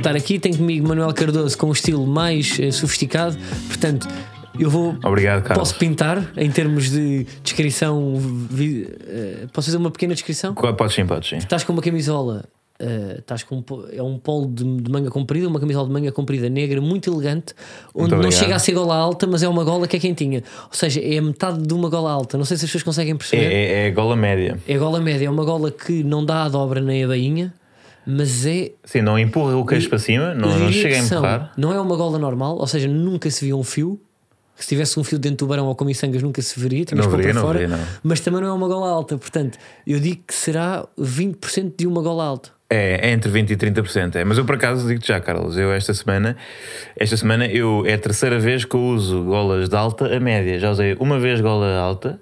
estar aqui. Tenho comigo Manuel Cardoso com um estilo mais uh, sofisticado. Portanto, eu vou. Obrigado, Carlos. Posso pintar em termos de descrição. vi- uh, posso fazer uma pequena descrição? Podes sim, podes sim. Estás com uma camisola. uh, estás com um é um polo de, de manga comprida, uma camisola de manga comprida negra, muito elegante, onde Muito não chega a ser gola alta, mas é uma gola que é quentinha. Ou seja, é a metade de uma gola alta. Não sei se as pessoas conseguem É, perceber. é, é gola média. É gola média, é uma gola que não dá a dobra nem a bainha, mas é. Sim, não empurra o queixo para cima, não, não chega a empurrar. Não é uma gola normal, ou seja, nunca se via um fio. Se tivesse um fio dentro do tubarão ou com miçangas, nunca se veria, tinhas Não veria, para não fora. veria, não. Mas também não é uma gola alta, portanto, eu digo que será 20% de uma gola alta. É, é entre 20% e 30%. É. Mas eu por acaso digo-te já, Carlos, eu esta semana, esta semana eu, é a terceira vez que eu uso golas de alta a média. Já usei uma vez gola alta,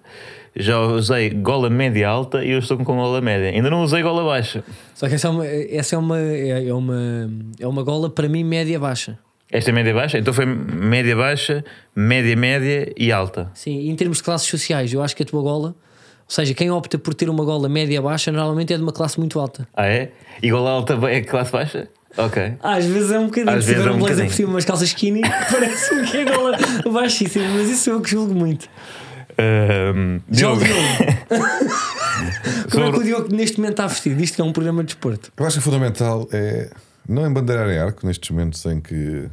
já usei gola média alta e eu estou com gola média. Ainda não usei gola baixa. Só que essa é uma, essa é uma, é uma, é uma gola para mim média-baixa. Esta é média baixa, então foi média baixa, média média e alta. Sim, em termos de classes sociais, eu acho que a tua gola, ou seja, quem opta por ter uma gola média-baixa, normalmente é de uma classe muito alta. Ah é? E gola alta é classe baixa? Ok. Às vezes é um bocadinho. Às se vezes tiver é um blazer por cima, umas calças skinny, parece-me que é gola baixíssima, mas isso eu que julgo muito. Já Diogo. Como é que o Diogo neste momento está vestido? Isto que é um programa de desporto. Eu acho que o fundamental é não embandeirar em arco nestes momentos em que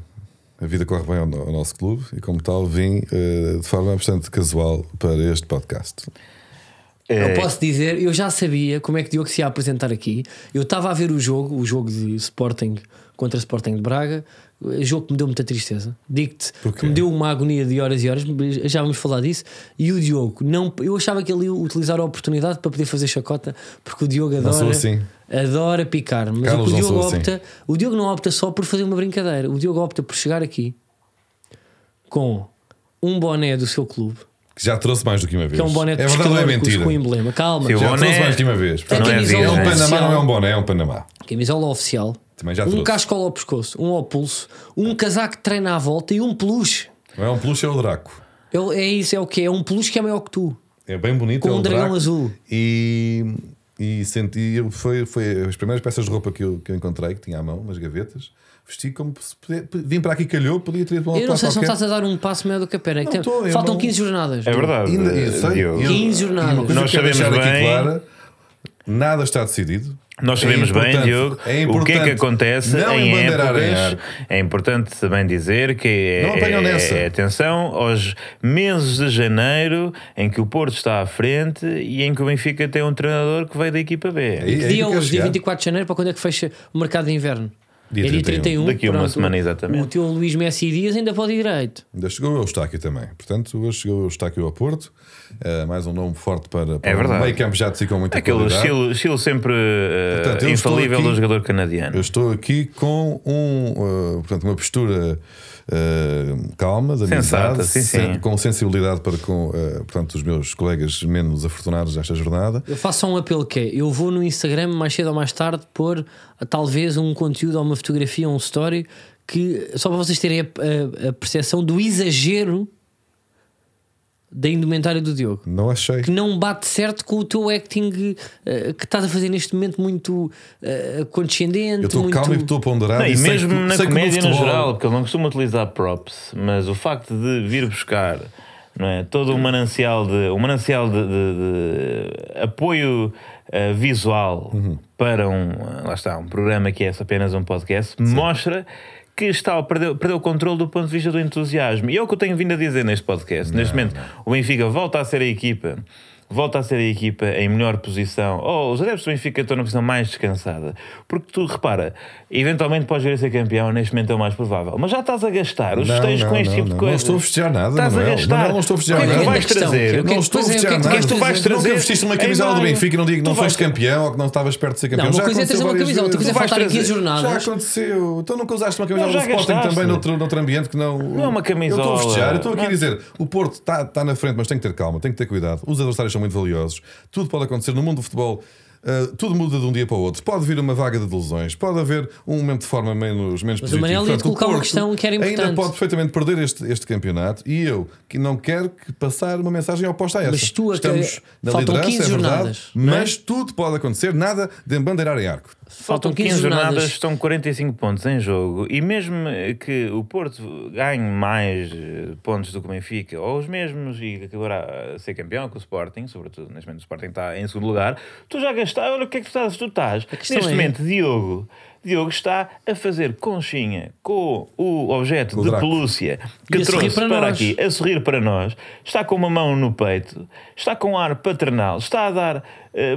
a vida corre bem ao, ao nosso clube e, como tal, vim eh, de forma bastante casual para este podcast. eh, Eu posso dizer, eu já sabia como é que o Diogo se ia apresentar aqui. Eu estava a ver o jogo, o jogo de Sporting contra Sporting de Braga, jogo que me deu muita tristeza. Digo-te que me deu uma agonia de horas e horas, já vamos falar disso. E o Diogo, não, eu achava que ele ia utilizar a oportunidade para poder fazer chacota, porque o Diogo Não sou adora, assim. adora picar. Mas Carlos, o, que o não Diogo assim. opta, o Diogo não opta só por fazer uma brincadeira, o Diogo opta por chegar aqui com um boné do seu clube, Que já trouxe mais do que uma vez. que é um boné de é verdade ou é mentira? com emblema. Calma, o Já boné- trouxe mais de uma vez. Não é É um. Panamá, não é um boné, é um Panamá. Camisola oficial. Também já um trouxe. cascola ao pescoço, um ao pulso, um casaco de treino à volta e um peluche. Não é um peluche, é o Draco. É, é isso, é o que é? um peluche que é maior que tu. É bem bonito. Com é um dragão Draco. azul. E, e senti, foi, foi as primeiras peças de roupa que eu, que eu encontrei, que tinha à mão, nas gavetas. Vesti como se puder- vim para aqui, calhou, podia ter ido para Eu não sei se não qualquer. estás a dar um passo maior do que a perna. É que Não eu Faltam não- 15 jornadas. É verdade. Ainda, eu sei, Diogo. eu- 15 e jornadas. Nós que sabemos bem- clara: nada está decidido. Nós É sabemos bem, importante- Diogo, é o que é que acontece não em épocas. É importante também dizer que é, é- é atenção aos meses de janeiro em que o Porto está à frente e em que o Benfica tem um treinador que veio da equipa B. Que aí dia dia chegar. 24 de janeiro, para quando é que fecha o mercado de inverno? Dia é dia 31. 31. Daqui a uma pronto. semana, exatamente. O teu Luís Messi Dias ainda pode ir direito. Ainda chegou o Eustáquio também. Portanto, hoje chegou o Eustáquio ao Porto. Eh, mais um nome forte para, para É verdade. o meio campo já de si com muita Aquele qualidade. estilo, estilo sempre eh, Portanto, infalível aqui- do jogador canadiano. Eu estou aqui com um, uh, portanto, uma postura uh, calma, de Sensata, amizade, sim, sim. sen- com sensibilidade para com uh, portanto, os meus colegas menos afortunados desta jornada. Eu faço só um apelo que é, eu vou no Instagram mais cedo ou mais tarde pôr ah, talvez um conteúdo ou uma fotografia ou um story que só para vocês terem a, a- a percepção do exagero da indumentária do Diogo. Não achei. Que não bate certo com o teu acting eh, que estás a fazer neste momento muito eh, condescendente. Eu estou muito... calmo e estou ponderado. Não, e mesmo que- na sei no comédia no futebol- geral, porque ele não costuma utilizar props, mas o facto de vir buscar não é, todo um manancial de, um manancial de, de- de apoio eh, visual Uhum. para um, lá está, um programa que é apenas um podcast, mostra que está, perdeu, perdeu o controle do ponto de vista do entusiasmo. E é o que eu tenho vindo a dizer neste podcast. neste momento, o Benfica volta a ser a equipa. Volta a ser a equipa em melhor posição. Oh, os adeptos do Benfica estão na posição mais descansada. Porque tu repara, eventualmente podes vir a ser campeão, neste momento é o mais provável. Mas já estás a gastar os festejos com este não, tipo de não. coisa. Não estou a festejar nada, Estás Manuel. a gastar. Manuel, não estou a festejar O que é que nada. tu vais Questão, trazer? que eu- Não estou a é, o que é festejar que tu nada. vais Nunca trazer vestiste uma camisola do. Benfica e não digo que não foste campeão ou que não estavas perto de ser campeão. Não, uma já coisa é aconteceu uma camisola, outra coisa é faltar em 15 trazer- jornadas. Já aconteceu. Então nunca usaste uma camisola Não, do Sporting também noutro, ambiente que não. Não é uma Eu camisola. estou a festejar, eu estou aqui Não. a dizer: o Porto está tá na frente, mas tem que ter calma, tem que ter cuidado. Os adversários são muito valiosos. Tudo pode acontecer no mundo do futebol. uh, tudo muda de um dia para o outro. Pode vir uma vaga de lesões, pode haver um momento de forma menos, menos Mas o positivo. Manel ia-te Portanto, o colocar uma questão que era Ainda importante. pode perfeitamente perder este, este campeonato e eu que não quero que passar uma mensagem oposta a essa. Mas tu, Estamos na faltam liderança, 15 é verdade, jornadas, é? mas tudo pode acontecer, nada de embandeirar em arco. Faltam 15 jornadas. estão 45 pontos em jogo. E mesmo que o Porto ganhe mais eh, pontos do que o Benfica, ou os mesmos, e acabará a ser campeão com o Sporting, sobretudo neste momento o Sporting está em segundo lugar, tu já gastaste, olha o que é que tu estás? Tu estás, neste é- momento, Diogo, Diogo está a fazer conchinha com o objeto Com de pelúcia que E trouxe para para, aqui, a sorrir para nós, está com uma mão no peito, está com ar paternal, está a dar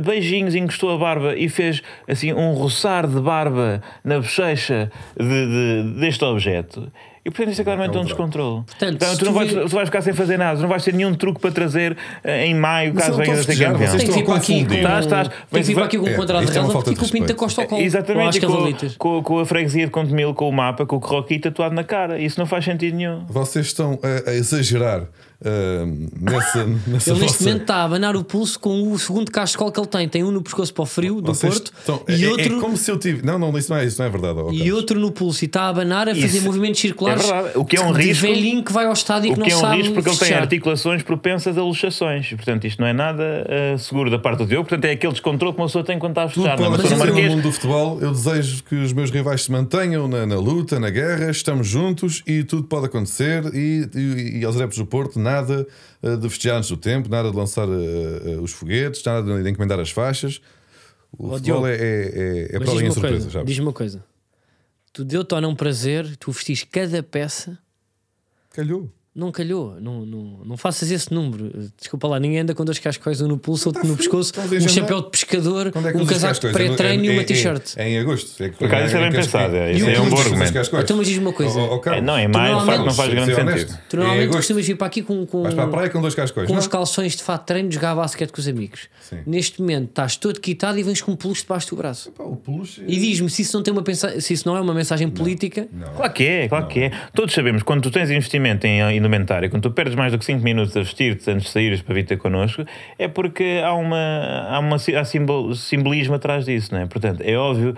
beijinhos, encostou a barba e fez assim um roçar de barba na bochecha de, de- deste objeto. E portanto isto é claramente É um um descontrole. Portanto, Então, se tu, não tu vais, tu vais ficar sem fazer nada, tu não vais ter nenhum truque para trazer eh, em maio, caso venhas a ser campeão. Tem que vir para aqui com, confundir. Estás, estás. tem que vir para aqui com um É, de isto é uma relva porque de o Pinto respeito. Costa ao colo. Exatamente, Ou às e com, com, com a freguesia de Contemil, com o mapa, com o croquis tatuado na cara. Isso não faz sentido nenhum. Vocês estão a, a exagerar ah, nessa, nessa Ele neste vossa- momento está a abanar o pulso com o segundo cascol que ele tem. Tem um no pescoço para o frio do Vocês Porto estão- e, é, outro, é como se eu tive. Não, não, isso não é, isso não é verdade. ó, e outro no pulso. E está a abanar a fazer Isso movimentos circulares. é verdade. O que é um de risco- velhinho que vai ao estádio e que O não que é um sabe risco porque ele tem articulações propensas a luxações. E, portanto, isto não é nada eh, seguro da parte do Diogo. Portanto, é aquele descontrole que uma pessoa tem quando está a Tudo. Não, é? pode acontecer no no Marquês, mundo do futebol. Eu desejo que os meus rivais se mantenham na, na luta, na guerra. Estamos juntos e tudo pode acontecer. E, e, e aos adeptos do Porto, nada eh, de festejar antes do tempo, nada de lançar eh, eh, os foguetes, nada de encomendar as faixas. O Ó, futebol é, é, é, é para além surpresa, coisa, diz-me uma coisa. Tu deu-te ou não prazer, tu vestiste cada peça, Calhou. Não calhou. Não, não, não faças esse número. Desculpa lá, ninguém anda com dois cascóis, um no pulso, outro no frio, pescoço, um chapéu de pescador, é um casaco de pré-treino e É- uma é- t-shirt. É, em agosto. É que- Por acaso isso é bem pensado, é, E isso é um bom argumento. Então, mas diz-me uma coisa. É, não, em maio, de facto, não faz grande sentido. Tu normalmente costumas vir para aqui com, com, Vais para a praia com dois cascóis. com uns calções de fato de treino jogar basquete com os amigos. Sim. Neste momento estás todo quitado e vens com um peluche debaixo do braço. E diz-me se isso não, tem uma se isso não é uma mensagem política. Claro que é, claro que é. Todos sabemos, quando tu tens investimento em indumentária, quando tu perdes mais do que 5 minutos a vestir-te antes de saíres para vir ter connosco, é porque há, uma, há, uma, há simbol, simbolismo atrás disso, não é? Portanto, é óbvio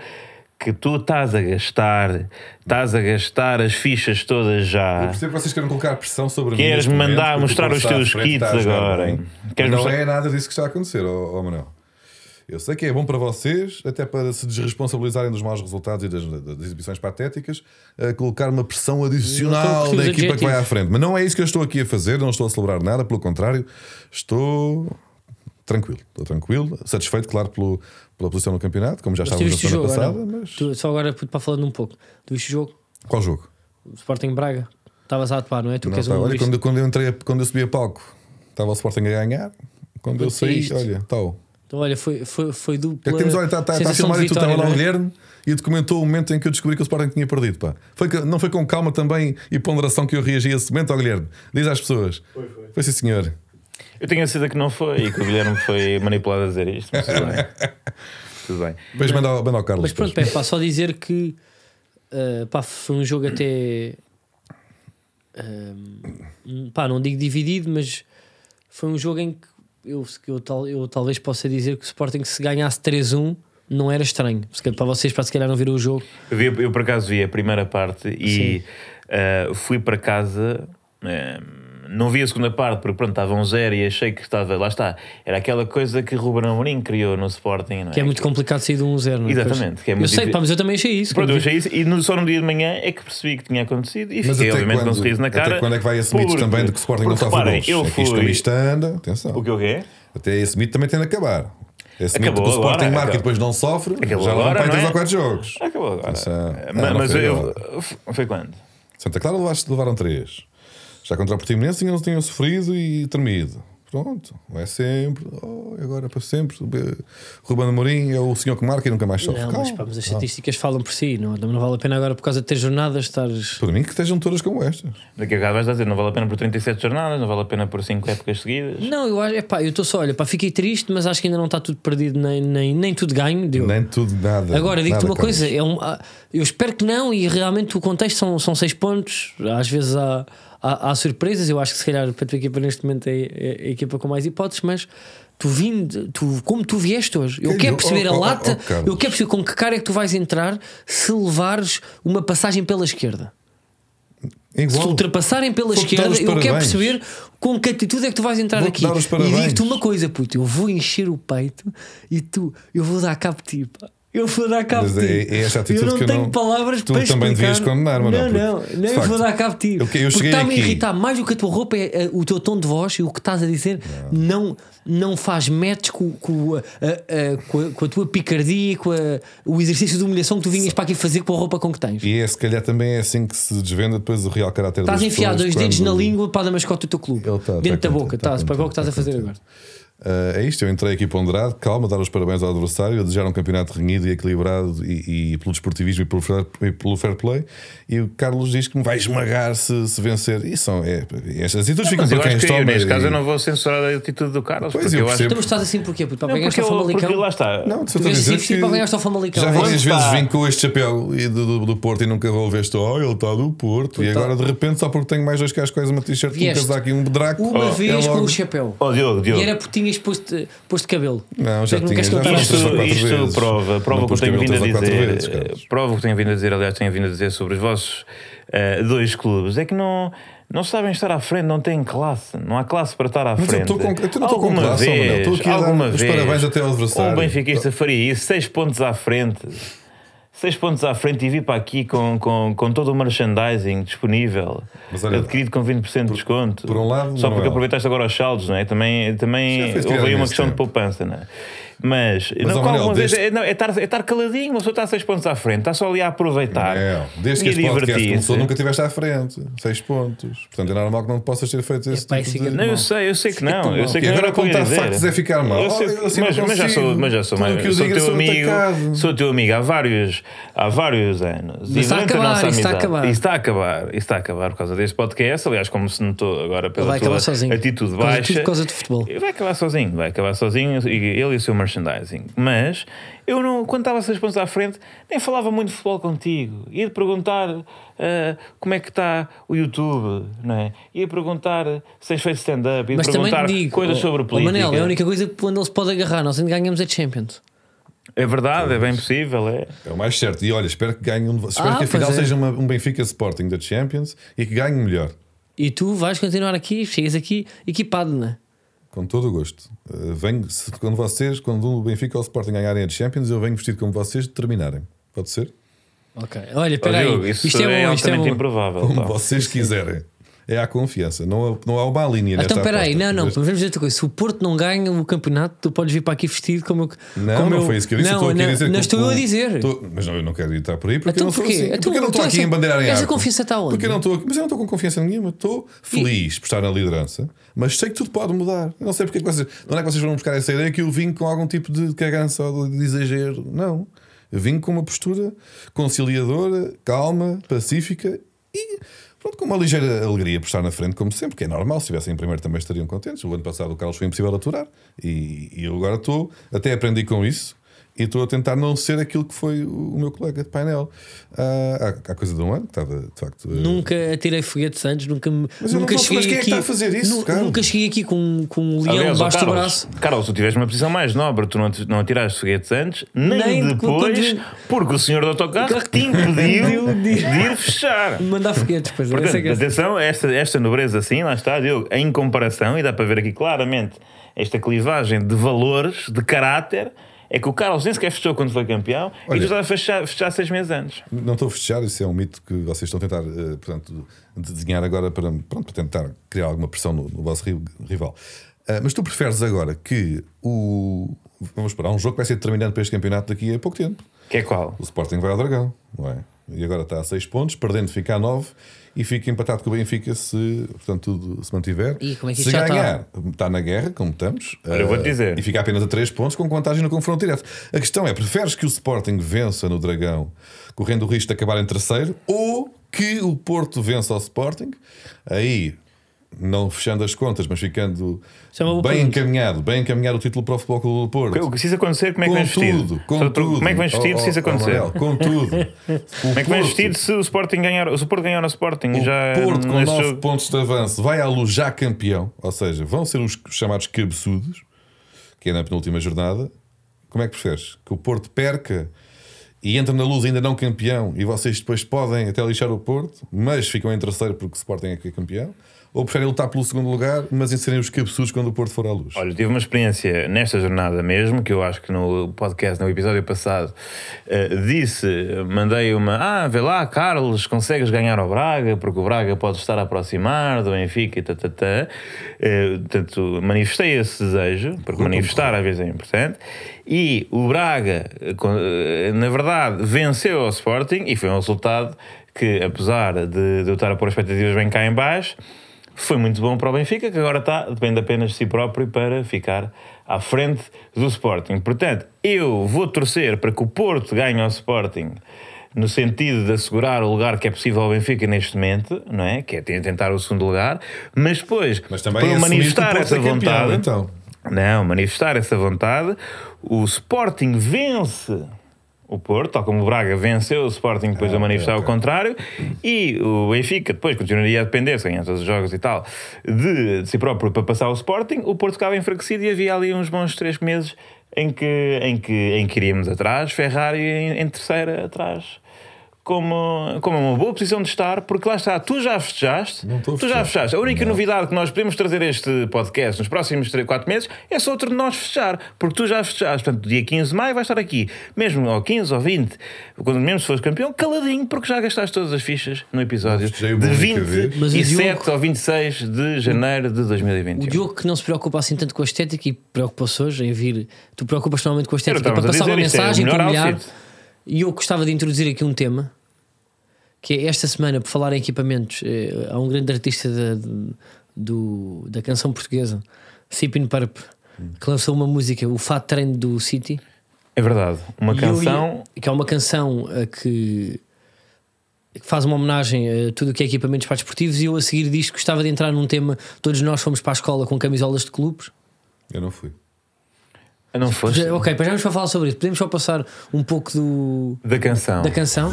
que tu estás a gastar, estás a gastar as fichas todas Eu já. percebo que vocês querem colocar pressão sobre mim. Queres neste momento, mandar porque o mostrar os teus kits agora, Queres não mostrar- é nada disso que está a acontecer, ó ó Manuel. Eu sei que é bom para vocês, até para se desresponsabilizarem dos maus resultados e das, das exibições patéticas, a colocar uma pressão adicional da equipa que vai à frente. Mas não é isso que eu estou aqui a fazer, não estou a celebrar nada, pelo contrário, estou tranquilo. Estou tranquilo, satisfeito, claro, pelo, pela posição no campeonato, como já Mas estávamos na semana jogo, passada. Mas Tu- só agora para falando um pouco. Tu viste o jogo? qual jogo? O Sporting Braga. Estavas a atuar, não é? Tu Não, que és tá, um olha, quando, quando eu entrei, quando eu subi a palco, estava o Sporting a ganhar. Quando eu saí, olha, tal. Então, olha, foi, foi, foi É dupla. que temos, olha, está tá, tá a filmar e tu estava lá o é? Guilherme e documentou o momento em que eu descobri que o Sporting tinha perdido. Pá. Foi, não foi com calma também e ponderação que eu reagi a esse momento, ó Guilherme. Diz às pessoas. Foi, foi. Foi sim, senhor. Eu tenho a certeza que não foi e que o Guilherme foi manipulado a dizer isto. Mas tudo bem. tudo bem. Depois manda, ao- manda ao Carlos. Mas pronto, depois. é pá, só dizer que uh, pá, foi um jogo até. um, pá, não digo dividido, mas foi um jogo em que eu, eu, tal, eu talvez possa dizer que o Sporting, se ganhasse 3-1, não era estranho. Para vocês, para se calhar não viram o jogo. Eu, vi- eu, por acaso vi a primeira parte e eh, fui para casa. eh, não vi a segunda parte porque pronto, estava um zero e achei que estava. Lá está. Era aquela coisa que Ruben Amorim criou no Sporting. Não Que é muito complicado sair de 1-0, não é? Exatamente, é eu sei, pá, mas eu também achei isso. Pronto, quando eu achei isso e no- só no dia de manhã é que percebi que tinha acontecido e Mas fiquei, até obviamente, com um quando- sorriso na até cara. quando é que vai esse mito porque- também de que o Sporting não porque, sofre reparem, gols? Eu É que isto, fui. anda, atenção. O que o quê? Até esse mito também tem de acabar. Esse mito Acabou que o Sporting agora, marca acabou. e depois não sofre, Acabou já agora, não vai não três é? ou quatro jogos. Acabou agora. Essa- Eh, não, ma- não mas foi eu. Foi quando? Santa Clara levaste- levaram três. Já contra o Portimonense tinham, tinham sofrido e tremido. Pronto, é sempre. Oh, agora é para sempre. Ruben Amorim é o senhor que marca e nunca mais sofre. Não, mas, pá, mas as estatísticas falam por si, não, não vale a pena agora por causa de ter jornadas estares. Por mim que estejam todas como estas. Daqui a bocado vais dizer, não vale a pena por 37 jornadas, não vale a pena por 5 épocas seguidas. Não, eu acho, epá, eu estou só, olha, pá, fiquei triste, mas acho que ainda não está tudo perdido, nem, nem, nem tudo ganho. Deu. Nem tudo, nada. Agora, digo-te uma coisa, é um, ah, eu espero que não, e realmente o contexto são, são seis pontos, às vezes há, há, há surpresas, eu acho que se calhar para a tua equipa neste momento é, é a equipa com mais hipóteses, mas tu vindo, tu, como tu vieste hoje, eu quero perceber Oh, a oh, lata, oh, Carlos. eu quero perceber com que cara é que tu vais entrar se levares uma passagem pela esquerda. Se Igual. ultrapassarem pela esquerda, eu quero perceber com que atitude é que tu vais entrar aqui. E digo-te uma coisa, puto, eu vou encher o peito e tu, eu vou dar cabo de ti, pá. Eu vou dar cabo de ti. é- é essa atitude eu não que eu tenho não- palavras tu para também explicar. devias condenar, mas não, não, porque, não, não, eu vou dar cabo de ti. eu- eu porque está-me a irritar mais do que a tua roupa, é, é, o teu tom de voz e o que estás a dizer não, não faz match com, com, a, a- a- com, a, com a tua picardia e com o exercício de humilhação que tu vinhas para aqui fazer com a roupa com que tens. E é, se calhar também é assim que se desvenda depois o real caráter Estás a enfiar dois dedos na língua para dar mascote do teu clube. Ele tá- dentro tá da boca, tá estás para ver o que estás a fazer tá agora. Uh, é isto, eu entrei aqui ponderado, calma, dar os parabéns ao adversário, a desejar um campeonato renhido e equilibrado e, e pelo desportivismo e pelo, fair, e pelo fair play. E o Carlos diz que me vai esmagar se, se vencer. E são, é, estas atitudes ficam Mas eu para quem que toma. neste caso eu não vou censurar a atitude do Carlos. Pois, porque eu eu acho mas estás assim porquê? puto? Para Não, ganhar porque, esta eu, Famalicão? porque lá está. Não, Tu tu vês a dizer assim que para ganhar esta Famalicão. já é? várias vezes vim com este chapéu e do, do, do Porto e nunca vou ver este. Oh, ele está do Porto. E tá. agora de repente, só porque tenho mais dois cascóis, uma t-shirt, um casaco e um bedraco. Uma vez com o chapéu. Oh, Diogo, Diogo. E era porque tinhas posto, posto cabelo. Não, já tinha, eu já? Isto- Isto, isto prova, prova o que eu tenho vindo a dizer. vezes, Carlos. prova o que tenho vindo a dizer, aliás, tenho vindo a dizer sobre os vossos eh, dois clubes. É que não, não sabem estar à frente, não têm classe. Não há classe para estar à Mas eu frente. estou com- eu não estou com alguma classe, vez, Manuel. Estou aqui a dar alguma os vez, parabéns até ao adversário. Um benfiquista faria isso, seis pontos à frente. Seis pontos à frente e vir para aqui com, com, com todo o merchandising disponível, Mas olha, adquirido com 20% de desconto. por um lado, só porque Manuel. aproveitaste agora os saldos, não é? Também, também houve aí uma questão de tempo. poupança, não é? Mas, Mas, não, Manuel, desde- é, não, é, estar, é estar caladinho, uma pessoa está a 6 pontos à frente, está só ali a aproveitar. É, desde que e este começou, nunca estiveste à frente. Seis pontos. Portanto, é normal que não possas ter feito esse Epá, tipo isso de... Não, eu sei, eu sei que não. Eu sei E que não agora era o que eu ia contar dizer. factos é ficar mal. Eu sei- Oh, eu assim mas, não mas já sou, mas já sou mais. sou teu sou amigo. atacado. Sou teu amigo há vários, há vários anos. Mas está a acabar, está a acabar. Isso está a acabar. Está a acabar por causa deste podcast. Aliás, como se notou agora pela vai tua atitude baixa. por causa de futebol. Vai acabar sozinho, vai acabar sozinho, e ele e o seu merchandising. Mas eu não, quando estava seis pontos à frente, nem falava muito de futebol contigo. Ia te perguntar ah, como é que está o YouTube, não é? Ia perguntar se tens feito stand-up, ia Mas perguntar digo, coisas oh, sobre oh, política. Manel, é a única coisa que onde ele se pode agarrar. Nós ainda ganhamos a Champions. É verdade, é bem possível, é. É o mais certo. E olha, espero que ganhe um... Espero Ah, que a final é. seja uma- um Benfica Sporting da Champions e que ganhe melhor. E tu vais continuar aqui, chegas aqui equipado, não é? Com todo o gosto. Uh, venho, se- quando vocês, quando o Benfica ou o Sporting ganharem a Champions, eu venho vestido como vocês terminarem. Pode ser? Ok. Olha, Ó, espera Diogo, aí. isso Isto é é, bom, isto é altamente bom. improvável. Como pá. vocês quiserem. É à confiança. Não, há- não há uma linha Então, espera aí, aposta. não, não, vamos dizer outra coisa. Se o Porto não ganha o campeonato, tu podes vir para aqui vestido como eu. Não, como não eu- foi isso que eu disse. Não, eu estou não, a dizer não estou eu a dizer. estou- mas não, eu não quero entrar por aí porque Então eu não sou porquê? assim. Então, eu não estou aqui em bandeirar em essa confiança está onde? Porque não estou, mas eu não estou com confiança nenhuma. Estou feliz por estar na liderança, mas sei que tudo pode mudar. Eu não sei porque é que vocês, não é que vocês vão buscar essa ideia que eu vim com algum tipo de cagança ou de exagero. Não. Eu vim com uma postura conciliadora, calma, pacífica e pronto, com uma ligeira alegria por estar na frente, como sempre, que é normal. Se estivessem em primeiro também estariam contentes. O ano passado o Carlos foi impossível aturar e, e eu agora estou, até aprendi com isso. E estou a tentar não ser aquilo que foi o meu colega de painel Ah, há, há coisa de um ano, que estava de facto. eh, Nunca atirei foguetes antes, nunca me. Mas eu não nunca estou- mas quem é que aqui, está a fazer isso, nu-? Nunca cheguei aqui com, com um leão Aliás, ó, debaixo do Carlos, braço. Carlos, tu tiveste uma posição mais nobre, tu não, não atiraste foguetes antes, nem, Nem depois, quando- porque o senhor do autocarro te impediu de ir fechar. Mandar foguetes, pois é. Portanto, essa é é- atenção, esta, esta nobreza assim, lá está, Diogo, em comparação, e dá para ver aqui claramente esta clivagem de valores, de caráter, é que o Carlos nem sequer fechou quando foi campeão e Olha- tu estás a fechar, fechar seis meses antes. Não estou a fechar, isso é um mito que vocês estão a tentar eh, portanto, desenhar agora para, pronto, para tentar criar alguma pressão no, no vosso ri- rival. Ah, mas tu preferes agora que o. Vamos esperar, um jogo que vai ser determinante para este campeonato daqui a pouco tempo. Que é qual? O Sporting vai ao Dragão, não é? E agora está a 6 pontos, perdendo fica a 9 e fica empatado com o Benfica se portanto, tudo se mantiver. Ih, como é que se ganhar, está? na guerra, como estamos. Olha, eu vou-te ah, dizer. E fica apenas a 3 pontos com vantagem no confronto direto. A questão é: preferes que o Sporting vença no Dragão, correndo o risco de acabar em terceiro, ou que o Porto vença ao Sporting? Aí. Não fechando as contas, mas ficando é bem encaminhado, bem encaminhado o título para o Futebol Clube do Porto. Se isso acontecer, como é que Com vestido? tudo, com Só tu- tudo. Como é que vens vestido se isso oh, acontecer? Manel, com tudo. Como é que vens vestido se o Sporting ganhar, se o Porto ganhar no Sporting O já Porto com neste 9 jogo- pontos de avanço vai à luz já campeão, ou seja, vão ser os chamados cabeçudos, que é na penúltima jornada. Como é que preferes? Que o Porto perca e entra na luz ainda não campeão e vocês depois podem até lixar o Porto, mas ficam em terceiro porque o Sporting é que é campeão? Ou preferem lutar pelo segundo lugar, mas em serem os cabeçudos quando o Porto for à luz? Olha, tive uma experiência nesta jornada mesmo, que eu acho que no podcast, no episódio passado, eh, disse, mandei uma, ah, vê lá, Carlos, consegues ganhar ao Braga, porque o Braga pode estar a aproximar do Benfica e tatatá. Uh, portanto, manifestei esse desejo, porque manifestar às vezes é importante, e o Braga, eh, na verdade, venceu ao Sporting, e foi um resultado que, apesar de, de eu estar a pôr expectativas bem cá em baixo, foi muito bom para o Benfica, que agora está, depende apenas de si próprio para ficar à frente do Sporting. Portanto, eu vou torcer para que o Porto ganhe ao Sporting no sentido de assegurar o lugar que é possível ao Benfica neste momento, não é? Que é tentar o segundo lugar, mas depois, Mas para manifestar essa é campeão, vontade, então. não, manifestar essa vontade, o Sporting vence o Porto, tal como o Braga venceu o Sporting depois Ah, a manifestar ok, o contrário, e o Benfica depois continuaria a depender, se ganhar todos os jogos e tal, de, de si próprio para passar o Sporting, o Porto ficava enfraquecido e havia ali uns bons três meses em que, em que, em que iríamos atrás, Ferrari em, em terceira atrás. Como, como uma boa posição de estar, porque lá está, tu já festejaste, Não estou a tu já festejaste. A única Não. novidade que nós podemos trazer a este podcast nos próximos 3, 4 meses é só outro de nós festejar, porque tu já festejaste. Portanto, dia 15 de maio vai estar aqui, mesmo ao 15 ou 20, quando mesmo se fores campeão, caladinho, porque já gastaste todas as fichas no episódio o de bom única 20 vez. Mas o e Diogo- 7 ou 26 de janeiro de 2021. O Diogo que não se preocupa assim tanto com a estética e preocupa-se hoje em vir. Tu preocupas normalmente com a estética para passar uma é mensagem, um olhar. outfit. E eu gostava de introduzir aqui um tema que é esta semana, por falar em equipamentos, eh, há um grande artista da, do, da canção portuguesa, Sipin Purp, que lançou uma música, o Fat Train do City. É verdade, uma eu canção. ia- que é uma canção eh, que, que faz uma homenagem a tudo o que é equipamentos para desportivos. E eu a seguir disto gostava de entrar num tema. Todos nós fomos para a escola com camisolas de clubes. Eu não fui. Não foste? Já- ok, para já vamos para falar sobre isso. Podemos só passar um pouco do, Da canção. da canção.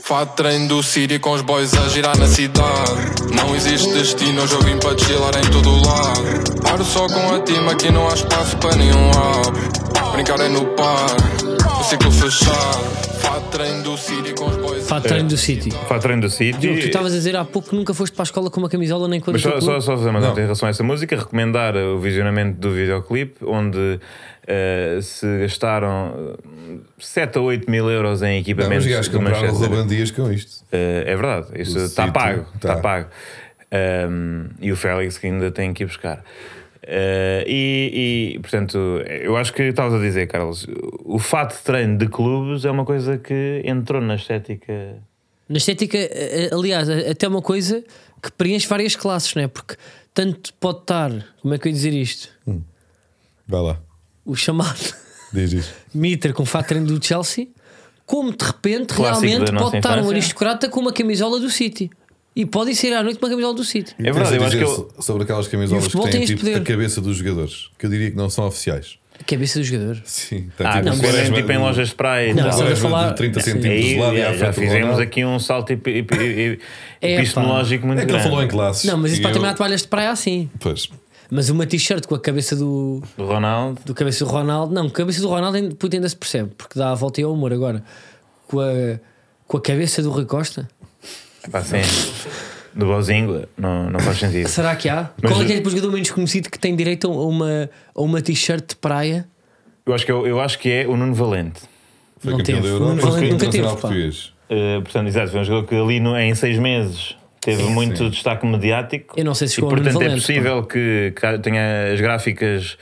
Fat train do City com os boys a girar na cidade. Não existe destino, hoje eu vim para chilar em todo lado. Paro só com a team, aqui não há espaço para nenhum abre. Brincar é no par, o ciclo fechado. Fat train do City com os boys Fat Train do City. Treino do sítio. Diogo, tu estavas a dizer há pouco que nunca foste para a escola com uma camisola nem com a Mas só, só, só fazer uma Não. nota em relação a essa música, recomendar o visionamento do videoclipe, onde eh, se gastaram 7 ou 8 mil euros em Não, equipamentos mas gajos de compraram lavandias com isto. Eh, é verdade, isso está pago. Está tá. pago. Um, e o Félix que ainda tem que ir buscar. Eh, e, e, portanto, eu acho que estavas a dizer, Carlos, o fato de treino de clubes é uma coisa que entrou na estética. Na estética, eh, aliás, eh, até uma coisa que preenche várias classes, não é? Porque tanto pode estar, como é que eu ia dizer isto? Vai lá, O chamado diz. Mitre com Fat Train do Chelsea, como de repente Clássico realmente pode estar um infância. aristocrata com uma camisola do City. E pode ser à noite uma camisola do City. É verdade, eu acho que eu- so- sobre aquelas camisolas que têm tipo poder. a cabeça dos jogadores, que eu diria que não são oficiais. A cabeça do jogador. Sim, tem Ah, tipo não, quaresma tipo em lojas de praia Não, estás a falar- de 30 Sim. centímetros de lado e à já, já fizemos Ronaldo. aqui um salto epi- epi- epi- É, epistemológico muito É que ele grande. falou em classes. Não, mas isso para eu- também há toalhas de praia assim. Pois, Mas uma t-shirt com a cabeça do, Do Ronaldo. do cabeça do Ronaldo, não, com a cabeça do Ronaldo ainda, ainda se percebe, porque dá a volta e ao humor. Agora, com a, com a cabeça do Rui Costa, Pá, sim. Do Bozinho, não, não faz sentido. será que há? Mas- Qual é que é o jogador menos conhecido que tem direito a uma, a uma t-shirt de praia? Eu acho que, eu, eu acho que é o Nuno Valente. foi Não campeão teve. da Europa. Nunca- teve, pá. português. Uh, portanto, exato, foi um jogador que ali no- em seis meses teve muito destaque mediático. Eu não sei se e ao Nuno portanto é Valente, possível que, que tenha as gráficas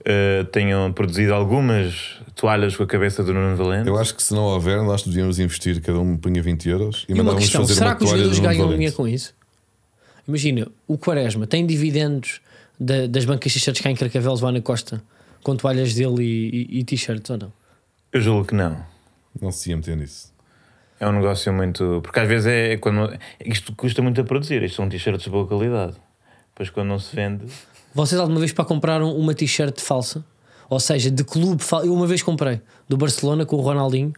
uh, tenham produzido algumas toalhas com a cabeça do Nuno Valente. Eu acho que se não houver, nós devíamos investir, cada um punha 20 euros e, E uma mandávamos questão: fazer será uma que os jogadores ganham Valente. dinheiro com isso? Imagina, o Quaresma tem dividendos da- das bancas de t-shirts cá em Carcavelos, lá na Costa, com toalhas dele e, e- e t-shirts ou não? Eu julgo que não. Não se ia meter nisso. É um negócio muito. Porque às vezes é, quando. Isto custa muito a produzir. Isto são t-shirts de boa qualidade. Depois quando não se vende. Vocês alguma vez para compraram uma t-shirt falsa? Ou seja, de clube falso. Eu uma vez comprei do Barcelona com o Ronaldinho.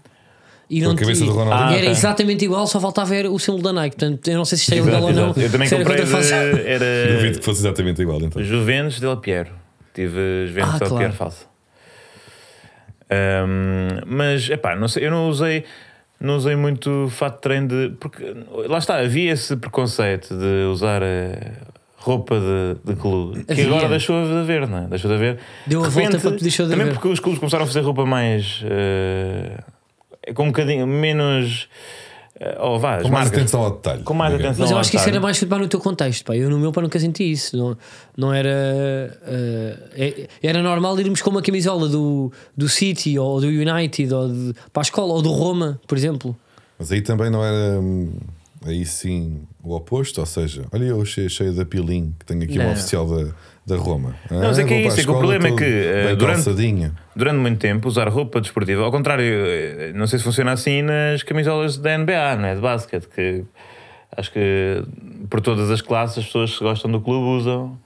E a cabeça do Ronaldinho? e era Ah, tá. exatamente igual, só faltava ver o símbolo da Nike. Portanto, eu não sei se isto é legal ou não. Eu também era comprei. falsa. era Duvido que fosse exatamente igual, então. Juventus Del Piero. Tive Juventus Ah, Del claro. Piero falsa. Ahm, mas, epá, não sei, eu não usei, não usei muito fato de treino de. Porque lá está, havia esse preconceito de usar a, roupa de, de clube que Havia. agora deixou de haver, não é? Deixou de haver. Deu a De volta deixou de Também haver. porque os clubes começaram a fazer roupa mais. eh, com um bocadinho menos. Eh, oh, vá, as Com mais marcas. atenção ao detalhe. Com mais atenção. Mas eu ao acho que isso era mais futebol no teu contexto, pá. Eu no meu pá nunca senti isso. Não, não era. é- era normal irmos com uma camisola do, do City ou do United ou de, para a escola ou do Roma, por exemplo. Mas aí também não era. Aí sim o oposto, ou seja, olha eu cheio, cheio de apilim que tenho aqui Não. uma oficial da, da Roma. Não, mas é que é isso, é que o problema é que, eh, durante- calçadinho. durante muito tempo usar roupa desportiva. Ao contrário, eh, não sei se funciona assim nas camisolas da NBA, não é? De basquete, que acho que por todas as classes as pessoas que gostam do clube usam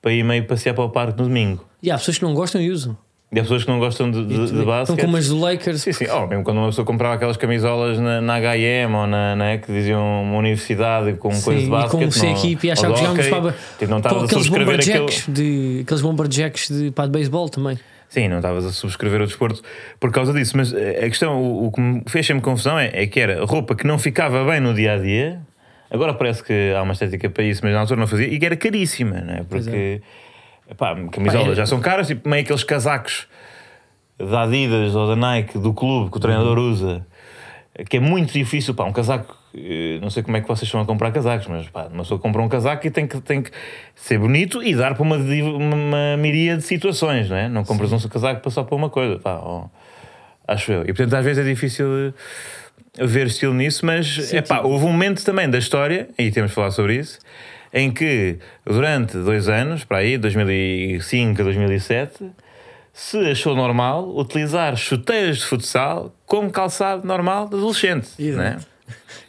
para ir meio passear para o parque no domingo. E há pessoas que não gostam e usam. E há pessoas que não gostam de, de, de Estão basquete. como as do Lakers. Sim, sim. Oh, mesmo quando uma pessoa comprava aquelas camisolas na, na HM ou na, né, que diziam uma universidade com Sim, coisa de basquete. se a não- equipe e achava que jogávamos para, tipo, não para aqueles subscrever aquele. de, aqueles bomberjacks de, pá, de beisebol também. Sim, não estavas a subscrever o desporto por causa disso. Mas a questão, o, o que me fez sempre confusão é, é que era roupa que não ficava bem no dia a dia. Agora parece que há uma estética para isso, mas na altura não fazia. E que era caríssima, não é? Porque pá, camisolas Pá, era- já são caras, tipo meio aqueles casacos da Adidas ou da Nike do clube que o treinador usa. Que é muito difícil, pá, um casaco. eh, Não sei como é que vocês estão a comprar casacos, mas pá, uma pessoa compra um casaco e tem que, tem que ser bonito e dar para uma, uma, miríade de situações, não é? Não compras um casaco para só para uma coisa, pá, ó, acho eu. E portanto, às vezes é difícil eh, ver estilo nisso, mas é pá, houve um momento também da história, e temos de falar sobre isso, em que durante dois anos, para aí, 2005 a 2007, se achou normal utilizar chuteiras de futsal como calçado normal de adolescente. Não é?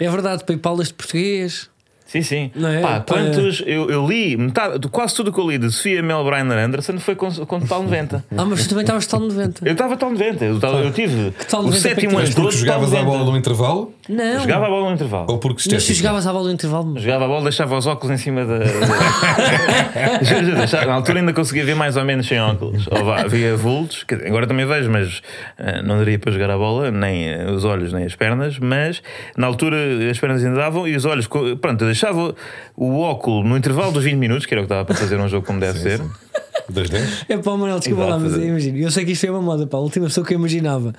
Verdade, para ir para aulas de português. Sim, sim. Não é? Pá, quantos. Eu, eu li, metade, quase tudo que eu li de Sofia Mel Brainer Anderson foi com, com total 90. Ah, mas tu também estavas tal 90. Eu estava tal 90. Eu, tava- eu tive tal o 90 sétimo ano que todo tal jogavas a bola 90. no intervalo Não. Jogava a bola no intervalo. ou porque Mas tu estética? jogavas à bola do intervalo. Jogava a bola, deixava os óculos em cima da. Na altura ainda conseguia ver mais ou menos sem óculos. Ou vá, via vultos, dizer, agora também vejo, mas eh, não daria para jogar a bola, nem eh, os olhos, nem as pernas. Mas na altura as pernas ainda davam e os olhos. Pronto, eu deixava o óculo no intervalo dos 20 minutos, que era o que dava para fazer um jogo como deve ser. Das 10? É pá, Manuel, desculpa lá, Exato. mas imagina, eu sei que isto é uma moda, pá, a última pessoa que eu imaginava.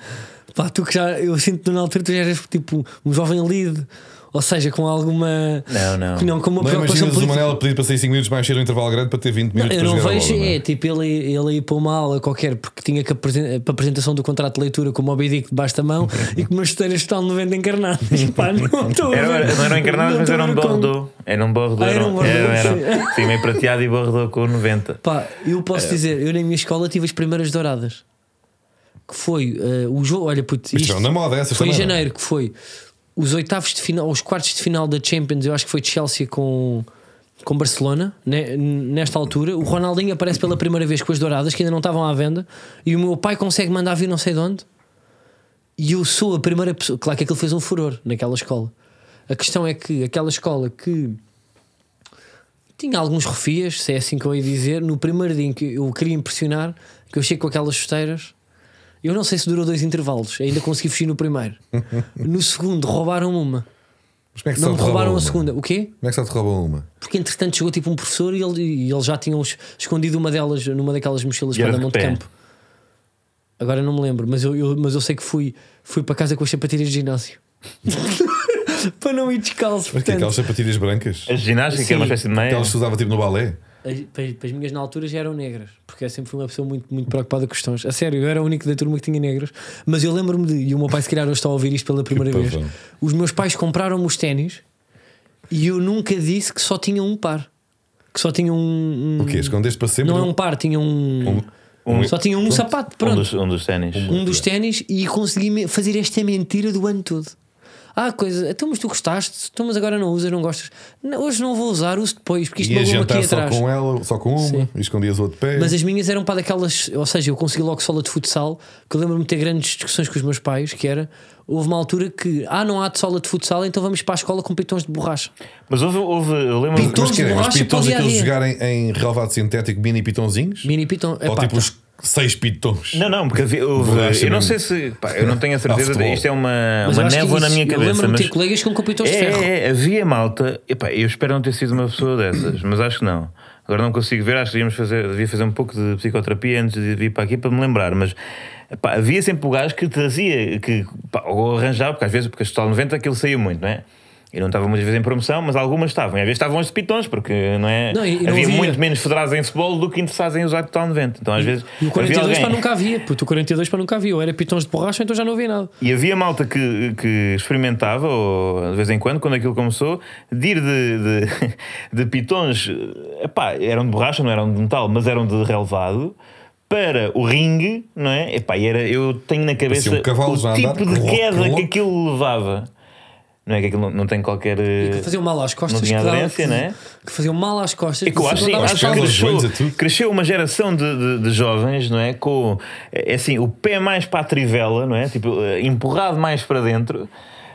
Pá, tu que já, eu sinto que na altura tu já eras tipo um jovem lead, ou seja, com alguma. Não, não. que não com uma Não preocupação imaginas o política. Manel pedir para sair 5 minutos mais cedo no intervalo grande para ter 20 minutos Eu para não jogar vejo, a bola. não é tipo ele, ele ir para uma aula qualquer porque tinha que apresen- para a apresentação do contrato de leitura com o Moby Dick debaixo da mão e com umas chuteiras total 90 encarnadas. Pá, não estou a ver. Era, não eram encarnados, Não mas eram bordeaux. Era um bordeaux. Ah, era um bordeaux, era, sim. era, sim, meio prateado e bordeaux com 90. Pá, eu posso dizer, eu na minha escola tive as primeiras douradas. Que foi eh, o jogo, olha, puto, Isto isto é na moda, essas foi em também, não é? janeiro que foi os oitavos de final, os quartos de final da Champions, eu acho que foi Chelsea com, com Barcelona, né, nesta altura. O Ronaldinho aparece pela primeira vez com as douradas que ainda não estavam à venda e o meu pai consegue mandar vir não sei de onde. E eu sou a primeira pessoa. Claro que aquilo fez um furor naquela escola. A questão é que aquela escola que tinha alguns refias, se é assim que eu ia dizer, no primeiro dia em que eu queria impressionar, que eu chego com aquelas chuteiras, eu não sei se durou dois intervalos, ainda consegui fugir no primeiro. No segundo, roubaram uma. Mas como é que Não me roubaram a uma? segunda. O quê? Como é que só te roubam uma? Porque entretanto chegou tipo um professor e ele, e ele já tinha es- escondido uma delas numa daquelas mochilas E para dar de monte de pé? campo. Agora não me lembro, mas eu, eu- mas eu sei que fui, fui para casa com as sapatilhas de ginásio. para não ir descalço. Mas que Portanto, aquelas sapatilhas brancas? A ginástica Sim. era uma espécie de meia. Aquelas que se usava tipo no balé? As, minhas na altura já eram negras, porque eu sempre fui uma pessoa muito, muito preocupada com questões. A sério, eu era o único da turma que tinha negras, mas eu lembro-me de, e o meu pai, se calhar, hoje está a ouvir isto pela primeira vez. pavão. Os meus pais compraram-me os ténis e eu nunca disse que só tinham um par, que só tinham um. um- O quê? Escondeste para sempre? Não é um par, tinha um. Um- só tinha um sapato, Um pronto. dos, um dos ténis. Um dos ténis e consegui fazer esta mentira do ano todo. Ah, coisa, então, mas tu gostaste, então, mas agora não usas, não gostas. Não, hoje não vou usar, uso depois, porque isto magoou-me aqui só atrás. com ela, só com uma, Sim. e escondias o outro pé. Mas as minhas eram para daquelas, ou seja, eu consegui logo sola de futsal, que eu lembro-me de ter grandes discussões com os meus pais, que era, houve uma altura que, ah, não há de sola de futsal, então vamos para a escola com pitons de borracha. Mas houve, houve eu lembro Pitons Mas é? de Os borracha pitons aqueles jogarem em relevado sintético, mini pitãozinhos? Mini piton, Ou epá, tipo tá. os seis pitons. Não, não, porque havia, houve- Borracha eu não sei se. pá, eu não tenho a certeza. futebol. isto é uma, Mas eu uma névoa na minha Eu cabeça. lembro-me de ter colegas com computadores de é, ferro. é, havia malta. Epá, eu espero não ter sido uma pessoa dessas, mas acho que não. Agora não consigo ver, acho que devíamos fazer, devia fazer um pouco de psicoterapia antes de vir para aqui para me lembrar, mas epá, havia sempre o gajo que trazia, que pá, ou arranjava, porque às vezes, porque a Total 90 aquilo saía muito, não é? E não estava muitas vezes em promoção, mas algumas estavam. E às vezes estavam os pitons, porque não é? Não, e- e não havia havia- muito menos federados em futebol do que interessados em usar Total 90. Então às vezes. E o havia 42 alguém- para nunca havia, porque o 42 para nunca havia. Ou era pitons de borracha, então já não havia nada. E havia malta que, que experimentava, ou de vez em quando, quando aquilo começou, de ir de, de, de pitons, epá, eram de borracha, não eram de metal, mas eram de relevado, para o ringue, não é? Epá, era, eu tenho na cabeça um o tipo de queda que aquilo levava. Não é que aquilo não, não tem qualquer. E eh, que faziam mal às costas. não tinha aderência, que, não é? que faziam mal às costas. É que eu acho, não sim, acho que cresceu, cresceu uma geração de, de, de jovens, não é? Com é assim, o pé mais para a trivela, não é? Tipo, eh, empurrado mais para dentro.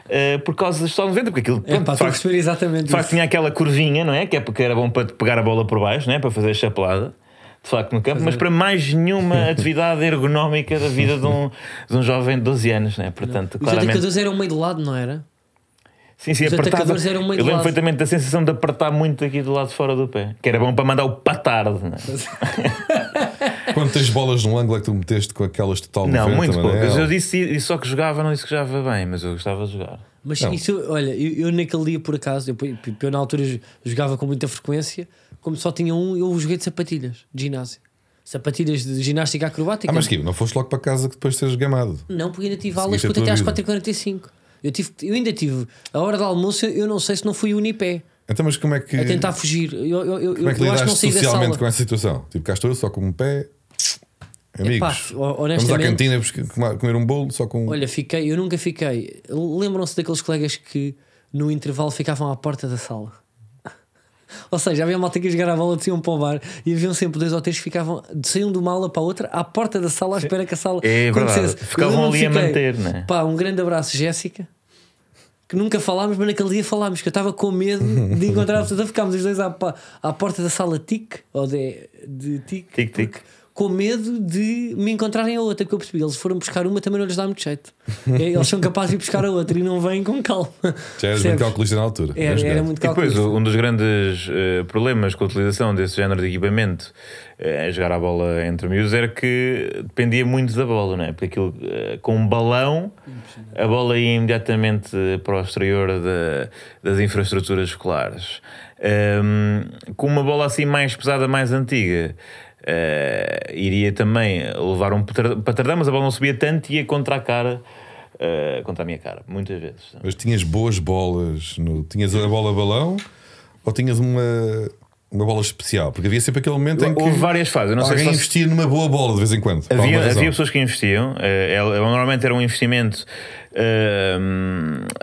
eh, por causa das Total 90, porque aquilo É, pá, facto, perceber exatamente de facto isso. tinha aquela curvinha, não é? Que é porque era bom para pegar a bola por baixo, não é? Para fazer a chapelada. De facto, no campo, mas para mais nenhuma atividade ergonómica da vida de um, de um jovem de 12 anos, não é? Portanto, Os claramente. atacadores eram meio de lado, não era? Sim, sim, Os apertava. atacadores eram meio Eu lembro perfeitamente da sensação de apertar muito aqui do lado de fora do pé, que era bom para mandar o patarde, não é? Quantas bolas no ângulo é que tu meteste com aquelas total Não, 90, muito Manel? poucas. Eu disse isso só que jogava, não disse que jogava bem, mas eu gostava de jogar. Mas Não. isso, olha, eu, eu naquele dia por acaso, eu, eu na altura jogava com muita frequência, como só tinha um, eu joguei de sapatilhas de ginásio. Sapatilhas de ginástica acrobática. Ah, mas que não foste logo para casa que depois de teres gamado. Não, porque ainda tive aulas até às vida. 4h45. Eu, tive, eu ainda tive a hora do almoço, eu não sei se não fui unipé Então, mas como é que. a tentar fugir. Eu, eu, eu, Como é que eu acho que não saí socialmente sala. com essa situação? Tipo, cá estou eu só com um pé. Amigos. Epá, Vamos à cantina comer- um bolo só com. olha, fiquei, eu nunca fiquei. Lembram-se daqueles colegas que no intervalo ficavam à porta da sala. Ou seja, havia malta que ia jogar a bola, desciam para o bar e haviam sempre dois ou três que ficavam, saíam de uma aula para a outra, à porta da sala, à espera que a sala É acontecesse. Ficavam ali a fiquei, manter, não é? Pá, um grande abraço, Jéssica. Que nunca falámos, mas naquele dia falámos. Que eu estava com medo de encontrar a pessoa. Então ficámos os dois à, à porta da sala TIC, ou de, de TIC, Tic, tic. Com medo de me encontrarem a outra. Que eu percebi, eles foram buscar uma, também não lhes dá muito jeito. É, Eles são capazes de ir buscar a outra e não vêm com calma. Já eras muito calculista na altura. Era, era jogado. muito E depois, calculista. um dos grandes eh, problemas com a utilização desse género de equipamento eh, a jogar a bola entre miúdos era que dependia muito da bola, não é? Porque aquilo, eh, com um balão, a bola ia imediatamente para o exterior da- das infraestruturas escolares. Ahm, com uma bola assim mais pesada, mais antiga. Eh, iria também levar um patar- patardão, mas a bola não subia tanto e ia contra a cara, eh, contra a minha cara, muitas vezes. Mas tinhas boas bolas. No... Tinhas a bola balão ou tinhas uma, uma bola especial? Porque havia sempre aquele momento em que Houve várias fases. Eu não sei alguém se fosse- investia numa boa bola de vez em quando. Havia, havia pessoas que investiam, ela- normalmente era um investimento eh,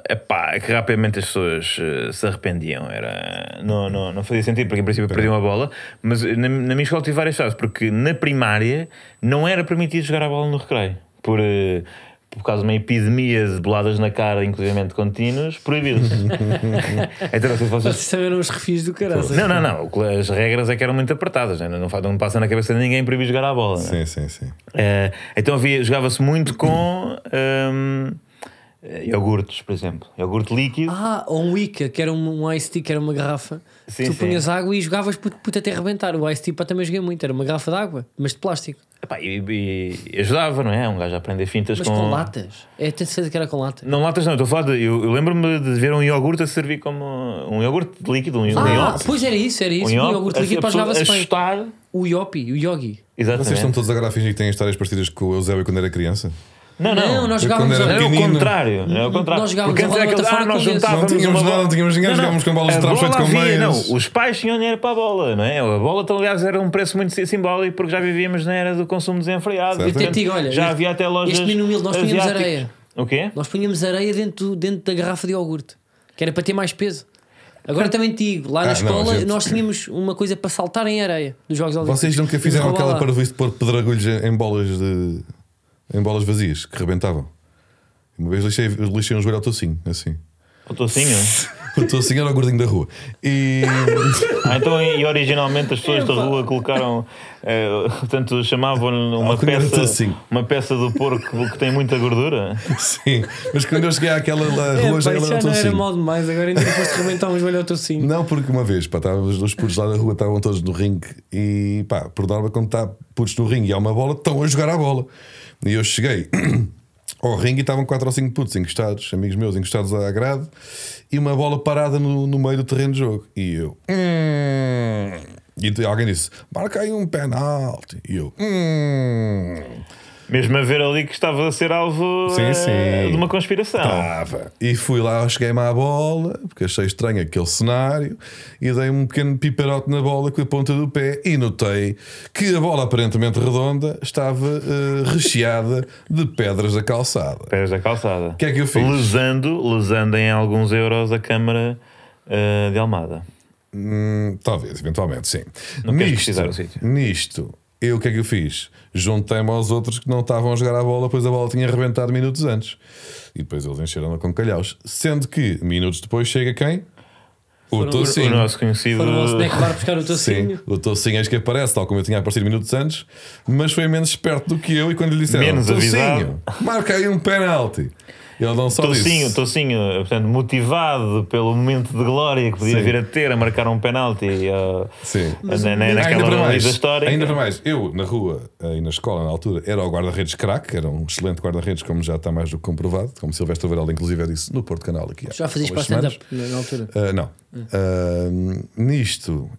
epá, que rapidamente as pessoas eh, se arrependiam. Era, não, não, não fazia sentido, porque em princípio perdiam a bola. Mas na, na minha escola tive várias fases, porque na primária não era permitido jogar a bola no recreio. Por, eh, por causa de uma epidemia de boladas na cara, inclusivamente contínuos, proibido. então, vocês Vocês saberam os refios do caralho. não, não, não. As regras é que eram muito apertadas. Né? Não, não passa na cabeça de ninguém proibir jogar a bola. né? Sim, sim, sim. Eh, então havia, jogava-se muito com ehm, eh, iogurtes, por exemplo. Iogurte líquido. Ah, ou um Ica, que era um, um ice tea, que era uma garrafa. Sim, tu sim. punhas água e jogavas puto, puto até arrebentar. O ice tea pá, também joguei muito, era uma garrafa de água, mas de plástico. Epá, e, e ajudava, não é? Um gajo a aprender fintas Mas com. com, latas. É, tenho certeza que era com latas. Não, latas não, estou a falar de. Eu, eu lembro-me de ver um iogurte a servir como. Um iogurte líquido, um, um Ah, iogurte. pois era isso, era isso. Um o iogurte líquido para jogava-se a bem. chutar. O Yopi, o Yogi. Exatamente. Vocês estão todos agora a fingir que têm histórias parecidas com o Eusébio quando era criança? Não, não. Não, nós jogávamos. Não, era é o contrário. É o contrário. Nós jogávamos Porque antes a era bola aquele, fora ah, nós juntávamos Não tínhamos nada, não tínhamos ninguém, jogávamos com bolas de a trapos feito com meias. Não, os pais tinham dinheiro para a bola, não é? A bola, aliás, era um preço muito simbólico porque já vivíamos na era do consumo desenfreado. Certo. Portanto, Eu te digo, olha, já este- havia até lojas. este menino humilde, nós punhamos areia. O quê? Nós punhamos areia dentro, dentro da garrafa de iogurte, que era para ter mais peso. Agora também te digo, lá na Ah, não, escola gente. nós tínhamos uma coisa para saltar em areia dos Jogos Olímpicos. Vocês nunca fizeram aquela parvoíce de pôr pedregulhos em bolas de. Em bolas vazias que rebentavam? Uma vez lixei, lixei um joelho ao tocinho, assim. O tocinho? O Tocinho era o gordinho da rua. E. Ah, então, e originalmente as pessoas da rua colocaram, eh, portanto, chamavam-lhe uma Alcunha era peça, Tocinho. uma peça do porco que tem muita gordura. Sim, mas quando eu cheguei àquela lá, É, rua pá, já era o não era Tocinho. mal demais, agora ainda foste arrebentar um joelho ao tocinho. Não, porque uma vez, pá, estávamos os putos lá da rua, estavam todos no ringue e, pá, por norma, quando está putos no ringue e há uma bola, estão a jogar a bola. E eu cheguei ao ringue e estavam quatro ou cinco putos encostados, amigos meus encostados à grade, e uma bola parada no, no meio do terreno de jogo. E eu. "Hum." E alguém disse: marca aí um penalti. E eu. "Hum." Mesmo a ver ali que estava a ser alvo Sim, eh, sim. de uma conspiração. Estava. E fui lá, cheguei-me à bola, porque achei estranho aquele cenário, e dei um pequeno piparote na bola com a ponta do pé e notei que a bola aparentemente redonda estava eh, recheada de pedras da calçada. Pés da calçada. O que é que eu fiz? Lesando, lesando em alguns euros a Câmara eh, de Almada. Hum, talvez, eventualmente, sim. Não queres pesquisar o sítio? nisto, eu o que é que eu fiz? Juntei-me aos outros que não estavam a jogar a bola, pois a bola tinha arrebentado minutos antes. E depois eles encheram-na com calhaus. Sendo que, minutos depois, chega quem? O Foram- O Tocinho. nosso conhecido. Foram ao snack bar buscar o Sim, tocinho. o Tocinho acho que aparece, tal como eu tinha aparecido minutos antes, mas foi menos esperto do que eu. E quando lhe disseram, Menos Tocinho, marca aí um penalti. Ele não só Tocinho, disse. Tocinho, portanto, motivado pelo momento de glória que podia Sim. vir a ter a marcar um penalti uh, Sim. na, na, Ainda naquela baliza mais, histórica. ainda para mais, eu na rua eh, e na escola, na altura, era o guarda-redes craque, era um excelente guarda-redes, como já está mais do que comprovado, como Silvestre Varela, inclusive, disse no Porto Canal aqui. Já fazias para stand-up na altura. Ah, não. Ah, nisto,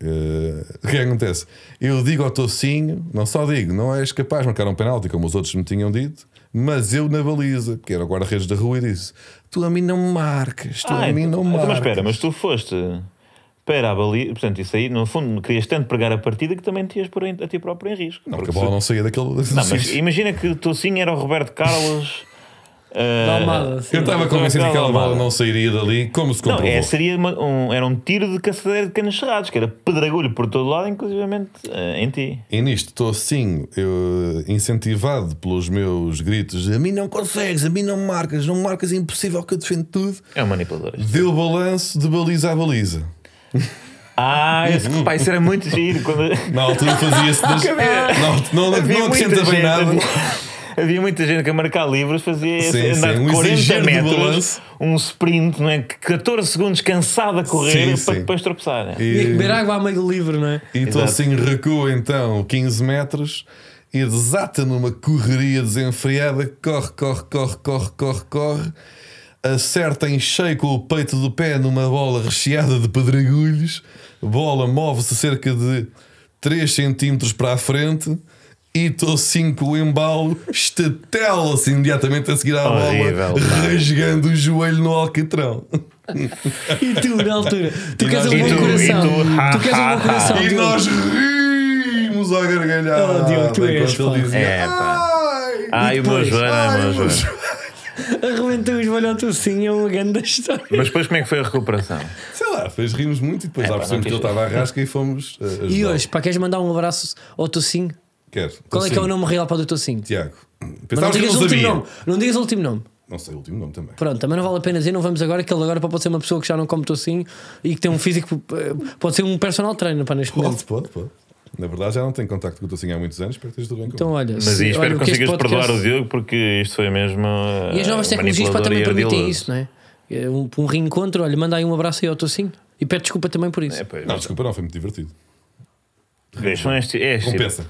o que é que acontece? Eu digo ao Tocinho, não só digo, não és capaz de marcar um penalti, como os outros me tinham dito, mas eu na baliza, que era o guarda-redes da rua, e disse: Tu a mim não me marcas, tu Ah, a mim não então, marcas. mas espera, mas tu foste para a baliza, portanto, isso aí, no fundo, querias tanto pregar a partida que também te ias pôr em- a ti próprio em risco. Não, porque Porque a bola se- não saía daquele. Não, mas imagina que o Tocinho era o Roberto Carlos. eh, Da Almada. Eu estava convencido que aquela bola não sairia dali, como se Não, comprovou. é, seria uma- um, era um tiro de caçadeira de canos cerrados, que era pedregulho por todo lado, inclusivamente eh, em ti. E nisto estou assim, eu, incentivado pelos meus gritos: A mim não consegues, a mim não marcas, não marcas, é impossível que eu defendo tudo. É um manipulador. Deu balanço de baliza a baliza. Ah, esse, pá, isso era muito giro. Quando... Na altura fazia-se das... não, não, não muita acrescenta bem nada. Havia, muita gente que a marcar livros fazia Sim, andar sim, de um 40 exagero de metros, um sprint, não é? 14 segundos cansado a correr Sim, para sim. depois tropeçar. né? Tinha que beber E, água a meio do livro, não é? e estou Exato. assim, recua então 15 metros e desata numa correria desenfreada, corre, corre, corre, corre, corre, corre, acerta em cheio com o peito do pé numa bola recheada de pedregulhos, bola move-se cerca de 3 centímetros para a frente. E estou assim com o embalo, estatela-se imediatamente a seguir à Horrível, bola, pá. rasgando o joelho no alcatrão. E tu, na altura, tu queres nós- um e bom tu- coração. e tu- Tu queres um bom coração. E Diogo. nós rimos à gargalhada. Oh, Diogo, tu és, enquanto ele dizia, É, pá. Ai, Ai, o meu depois? Ai, o meu Joana. Arrebentou o joelho ao tocinho, é uma grande história. Mas depois como é que foi a recuperação? Sei lá, fez rimos muito e depois É, lá pá, percebemos que não ele estava à rasca e fomos. Uh, E ajudá-lo. hoje, pá, queres mandar um abraço ao tocinho? Qual é que é o nome real para o do tocinho? Tiago. Mas não que digas não o último sabia. nome. Não digas o último nome. Não sei o último nome também. Pronto, também não vale a pena dizer, não vamos agora, que ele agora pode ser uma pessoa que já não come tocinho e que tem um físico, eh, pode ser um personal trainer para neste momento. Pode, pode, pode. Na verdade, já não tenho contacto com o Tocinho há muitos anos, espero que esteja tudo bem com Então, olha, Mas se- aí espero olha, que este consigas podcast- perdoar o Diogo porque isto foi mesmo. E as novas uh, tecnologias para também permitem ardiloso. isso, não é? É Um, um reencontro, olha, manda aí um abraço aí ao tocinho e pede desculpa também por isso. É, pois, Não, desculpa, não, foi muito divertido. Deixam este, é este. Compensa.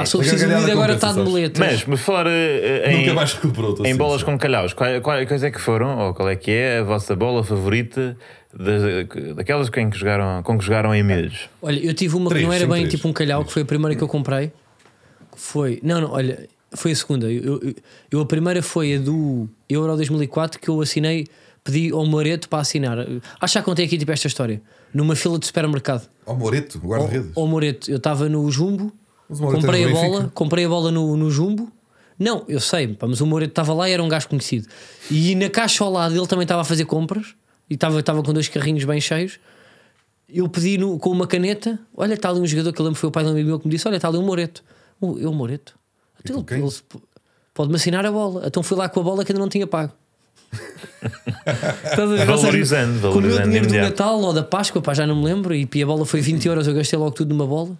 Pá, sou A preciso de gargalhada agora está de moletas. Mas, me falar uh, em, Nunca mais recuperou o em Tocinho, bolas sabe? com calhaus, qual, qual, quais é que foram, ou qual é que é a vossa bola favorita das- daquelas com que jogaram, com que jogaram em meses? Olha, eu tive uma Três, que não era bem três. tipo um calhau, que foi a primeira que eu comprei. Foi. Não, não, olha, foi a segunda. Eu, eu- eu- a primeira foi a do Euro 2004 que eu assinei, pedi ao Moreto para assinar. Acho que já contei aqui tipo esta história. Numa fila de supermercado. Ó Moreto, guarda-redes. Ao Moreto, eu estava no Jumbo, comprei a do bola, comprei a bola no, no Jumbo. Não, eu sei, pá, mas o Moreto estava lá e era um gajo conhecido. E na caixa ao lado ele também estava a fazer compras e estava, estava com dois carrinhos bem cheios. Eu pedi no- com uma caneta: Olha, está ali um jogador que eu lembro que foi o pai um amigo meu que me disse: Olha, está ali um Moreto. O, eu, Moreto. Então, quem? ele- Pode-me assinar a bola. Então fui lá com a bola que ainda não tinha pago. Estás a ver? Ou seja, Valorizando, Com o meu valorizando dinheiro do. Natal ou da Páscoa, pá, já não me lembro. E a bola foi 20 euros, eu gastei logo tudo numa bola.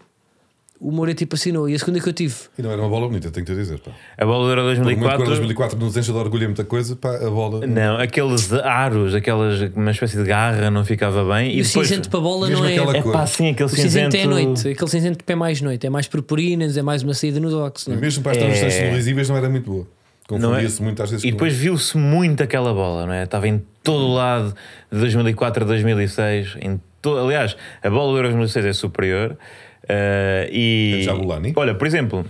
O Moreira tipo assinou. E a segunda que eu tive, E não era uma bola bonita, tenho que te dizer. Pá. A bola do Euro Por muito que o 2004. 2004 nos enche de orgulho e muita coisa, pá, a bola. Não, aqueles aros, aquelas, uma espécie de garra não ficava bem. e, E, o depois. cinzento para a bola não é. É cor. pá, sim, aquele O cinzento cinzento. é noite, aquele cinzento é mais noite, é mais purpurinas, é mais uma saída no dox. E Não é? mesmo para as transmissões É. televisíveis não era muito boa. Não é? Confundia-se muito às vezes E depois viu-se muito aquela bola, não é? Estava em todo o lado de 2004 a 2006. Em to... Aliás, a bola do Euro 2006 é superior. Eh, e. Jabulani? Olha, por exemplo.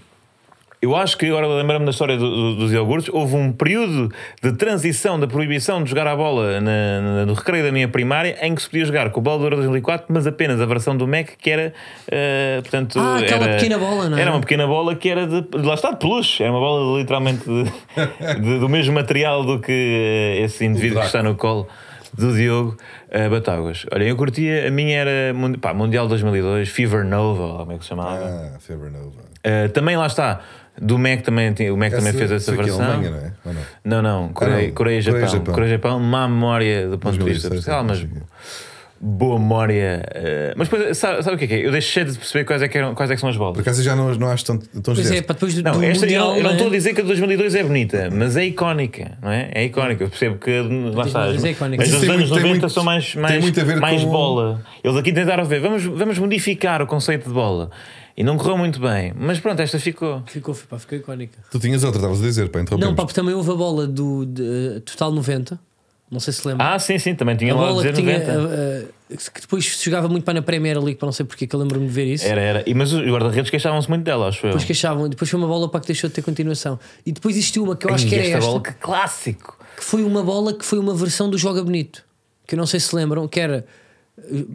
Eu acho que agora lembro-me da história do- do- dos iogurtes. Houve um período de transição da proibição de jogar a bola na- na- no recreio da minha primária em que se podia jogar com a bola do Euro 2004, mas apenas a versão do Mac que era. eh, portanto, Ah, aquela era- pequena bola, não é? Era uma pequena bola que era de. Lá está, de peluche. Era uma bola literalmente de- de- do mesmo material do que eh, esse indivíduo que está no colo do Diogo eh, Batáguas. Olha, eu curtia, a minha era pá, Mundial 2002, Fever Nova, como é que se chamava. Ah, Fever Nova. Eh, também lá está. Do Mac também, o Mac também fez essa aqui, versão. Alemanha, não é? Ou não? Não, não, Coreia, não. Coreia, Japão. Coreia-Japão. Coreia-Japão, má memória do ponto de vista 2006, pessoal, mas. Boa memória. eh, mas depois, sabe, sabe o que é que é? Eu deixei de perceber quais é que, eram, quais é que são as bolas. Por acaso já não, não acho tanto. Tão Pois é, depois do, Não, do esta, Mundial. eu, eu não é? estou a dizer que a de 2002 é bonita, mas é icónica, não é? É icónica. Eu percebo que lá está, as, 2002 é icónica. as Mas tem anos muito- tem 90 muito- são mais, mais, muito a ver mais com- bola. Eles aqui tentaram ver, vamos, vamos modificar o conceito de bola. E não correu muito bem, mas pronto, esta ficou. Ficou, pá, ficou icónica. Tu tinhas outra, estavas a dizer, para Não, interromper. pá, porque também houve a bola do de, Total 90. Não sei se lembra. Ah, sim, sim, também tinha a lá que dizer tinha. 90. uh, que depois jogava muito para na Premier League, para não sei porque, que eu lembro-me de ver isso. Era, era. E, mas os guarda-redes queixavam-se muito dela, acho eu. Depois queixavam, depois foi uma bola para que deixou de ter continuação. E depois existiu uma que eu acho que era esta esta, bola, que clássico! que foi uma bola que foi uma versão do Joga Bonito. Que eu não sei se lembram, que era.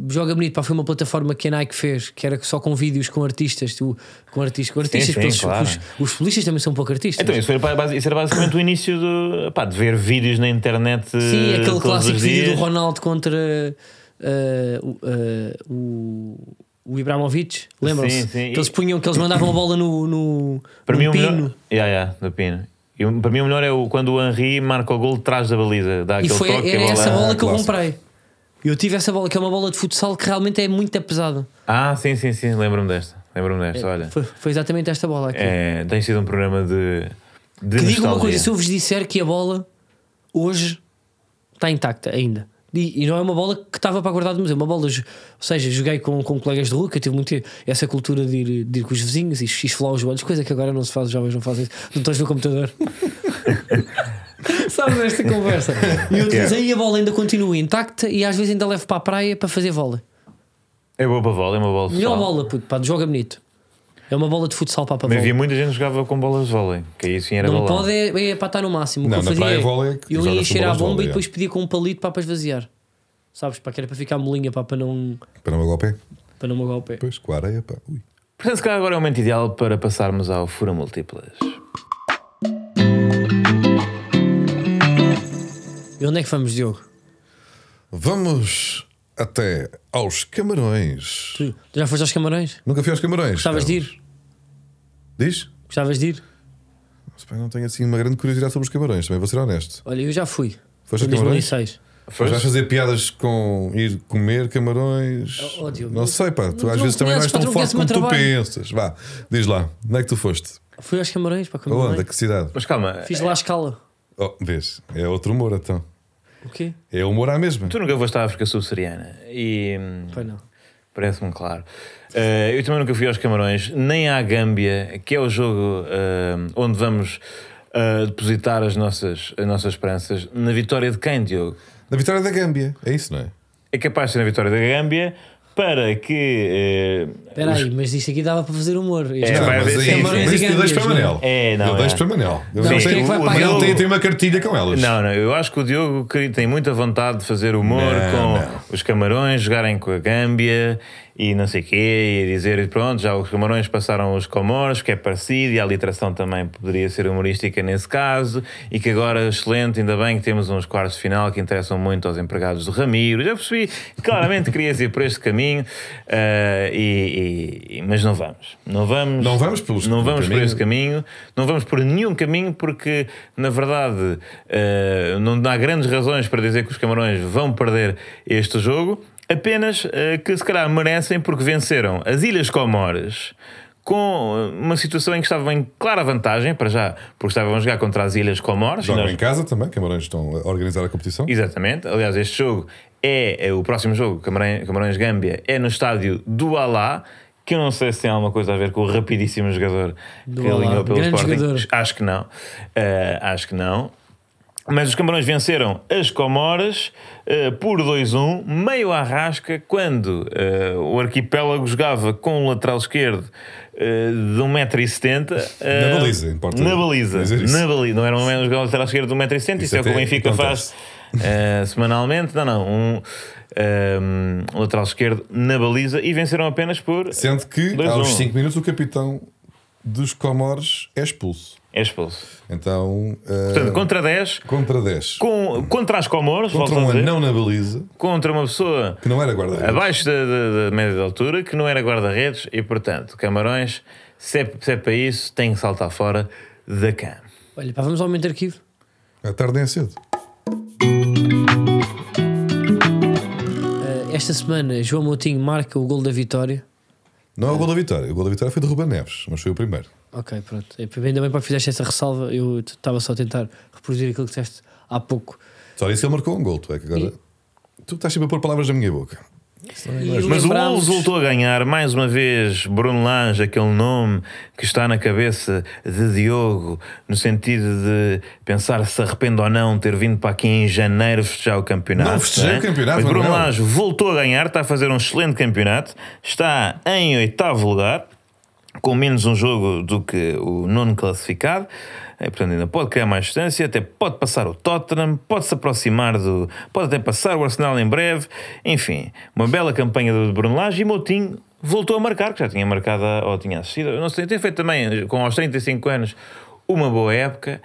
Joga Bonito, pá, foi uma plataforma que a Nike fez, que era só com vídeos com artistas, tu, com artistas, com artistas, sim, porque os, claro. os, os também são um pouco artistas. Então, isso, era, isso era basicamente o início do, pá, de ver vídeos na internet. Sim, eh, aquele todos clássico vídeo do Ronaldo contra uh, uh, uh, o, o Ibrahimovic. Lembram-se? Sim, sim. Que eles punham, que eles mandavam a bola no, no, Para no mim, pino. melhor. Yeah, yeah, do pino. E para mim, o melhor é o, quando o Henry marca o gol de trás da baliza. Dá E foi toque. era a bola- essa bola que eu comprei. Eu tive essa bola, que é uma bola de futsal que realmente é muito pesada. Ah, sim, sim, sim. Lembro-me desta. Lembro-me desta. Olha, Foi, foi exatamente esta bola aqui. é, tem sido um programa de. de que digo uma coisa: se eu vos disser que a bola hoje está intacta ainda. E, e não é uma bola que estava para guardar do museu, uma bola, ou seja, joguei com, com colegas de rua, que eu tive muito essa cultura de ir, de ir com os vizinhos e esfolar os olhos, coisa que agora não se faz, os jovens não fazem isso, não estás no computador. Sabes esta conversa? E eu diz aí a bola ainda continua intacta e às vezes ainda levo para a praia para fazer vôlei. É boa para a bola, é uma bola de Melhor bola, puto, pá, joga bonito. É uma bola de futsal para a Mas havia vôlei. muita gente que jogava com bolas de vôlei, que aí sim era Não balão. pode é, é para estar no máximo. O Não, que eu na fazia praia é, vôlei é eu ia encher a bomba vôlei, e depois é. pedia com um palito para para esvaziar. Sabes? Para que era para ficar molinha, pá, para não, Para não magoar o pé. para não magoar o pé. Pois, com a areia, pá. Ui. Portanto, se calhar agora é o momento ideal para passarmos ao Fura Múltiplas. E onde é que vamos, Diogo? Vamos até aos Camarões. Tu tu já foste aos Camarões? Nunca fui aos Camarões. Gostavas de ir? Diz? Gostavas de ir? Não tenho assim uma grande curiosidade sobre os Camarões, também vou ser honesto. Olha, eu já fui. Foste em a Camarões? 2006. Mas vais fazer piadas com ir comer camarões? Oh, oh, Diogo, não sei, pá. Tu não- às não vezes também não conheces, és pá, tão forte como tu pensas. Vá, diz lá. Onde é que tu foste? Fui aos Camarões para comer. Onde? que cidade? Mas calma, Fiz lá a escala. Oh, vês? É outro humor, então. O quê? É humor à mesma. tu nunca foste à África Subsaariana e hum, Pois não. parece-me claro. Eh, eu também nunca fui aos Camarões, nem à Gâmbia, que é o jogo eh, onde vamos eh, depositar as nossas, as nossas esperanças. Na vitória de quem, Diogo? Na vitória da Gâmbia. É isso, não é? É capaz de ser na vitória da Gâmbia para que. eh, Espera aí, mas isto aqui dava para fazer humor. Este É, não, vai mas haver sempre- mas isso eu deixo para Manel. É, não, Eu é. deixo para Manel. Não, não sei- é o pagar? Manel tem, tem uma cartilha com elas. Não, não, eu acho que o Diogo tem muita vontade de fazer humor Não, com não. os camarões, jogarem com a Gâmbia e não sei o quê, e dizer pronto, já os camarões passaram os comores, que é parecido, e a literação também poderia ser humorística nesse caso, e que agora, excelente, ainda bem que temos uns quartos de final que interessam muito aos empregados do Ramiro. Já percebi, claramente querias ir por este caminho, uh, e, e, mas não vamos. Não vamos, Não vamos pelos- não vamos por esse caminho, não vamos por nenhum caminho, porque na verdade eh, não há grandes razões para dizer que os Camarões vão perder este jogo, apenas eh, que se calhar merecem porque venceram as Ilhas Comores. Com uma situação em que estavam em clara vantagem, para já, porque estavam a jogar contra as Ilhas Comores. Jogam nós- em casa também, Camarões estão a organizar a competição. Exatamente. Aliás, este jogo é, é o próximo jogo, Camarões, Camarões Gâmbia, é no estádio do Alá, que eu não sei se tem alguma coisa a ver com o rapidíssimo jogador Do que alinhou pelo Grande Sporting. jogador. Acho que não. Eh, acho que não. Mas os Camarões venceram as Comoras eh, por 2-1, meio à rasca, quando eh, o arquipélago jogava com um lateral esquerdo eh, de 1,70m. Na baliza, importa Na baliza. Na baliza. Não era um lateral esquerdo de 1,70m, isso, Isso é o que o Benfica faz semanalmente. Não, não. Um, ehm, lateral esquerdo na baliza e venceram apenas por. Sendo que 2-1. aos 5 minutos o capitão dos Comores é expulso. É expulso. Então, eh, Portanto, contra 10, contra 10. com, contra as Comoros, Contra um anão na baliza, contra uma pessoa que não era guarda-redes. abaixo da, da- da média de altura, que não era guarda-redes, e portanto, Camarões, se é, se é para isso, tem que saltar fora da cama. Olha, pá, vamos ao momento de arquivo. A tarde é cedo. Eh, esta semana, João Moutinho marca o gol da vitória. Não é o gol da vitória. O gol da vitória foi de Ruben Neves, mas foi o primeiro. Ok, pronto. Ainda bem para que fizeste essa ressalva. Eu estava só a tentar reproduzir aquilo que disseste há pouco. Só disse que ele marcou um gol. Tu é que agora. Tu estás sempre a pôr palavras na minha boca. Isso não é E Mas o Wolves voltou a ganhar mais uma vez Bruno Lange, aquele nome que está na cabeça de Diogo, no sentido de pensar se arrepende ou não ter vindo para aqui em janeiro festejar o campeonato. Não festejei é? o campeonato, Mas Bruno. Lange voltou a ganhar, está a fazer um excelente campeonato, está em oitavo lugar. Com menos um jogo do que o nono classificado, É, portanto, ainda pode criar mais distância, até pode passar o Tottenham, pode se aproximar do. pode até passar o Arsenal em breve. Enfim, uma bela campanha do Bruno Lage e Moutinho voltou a marcar, que já tinha marcado ou tinha assistido. Não sei, tem feito também, com aos 35 anos, uma boa época.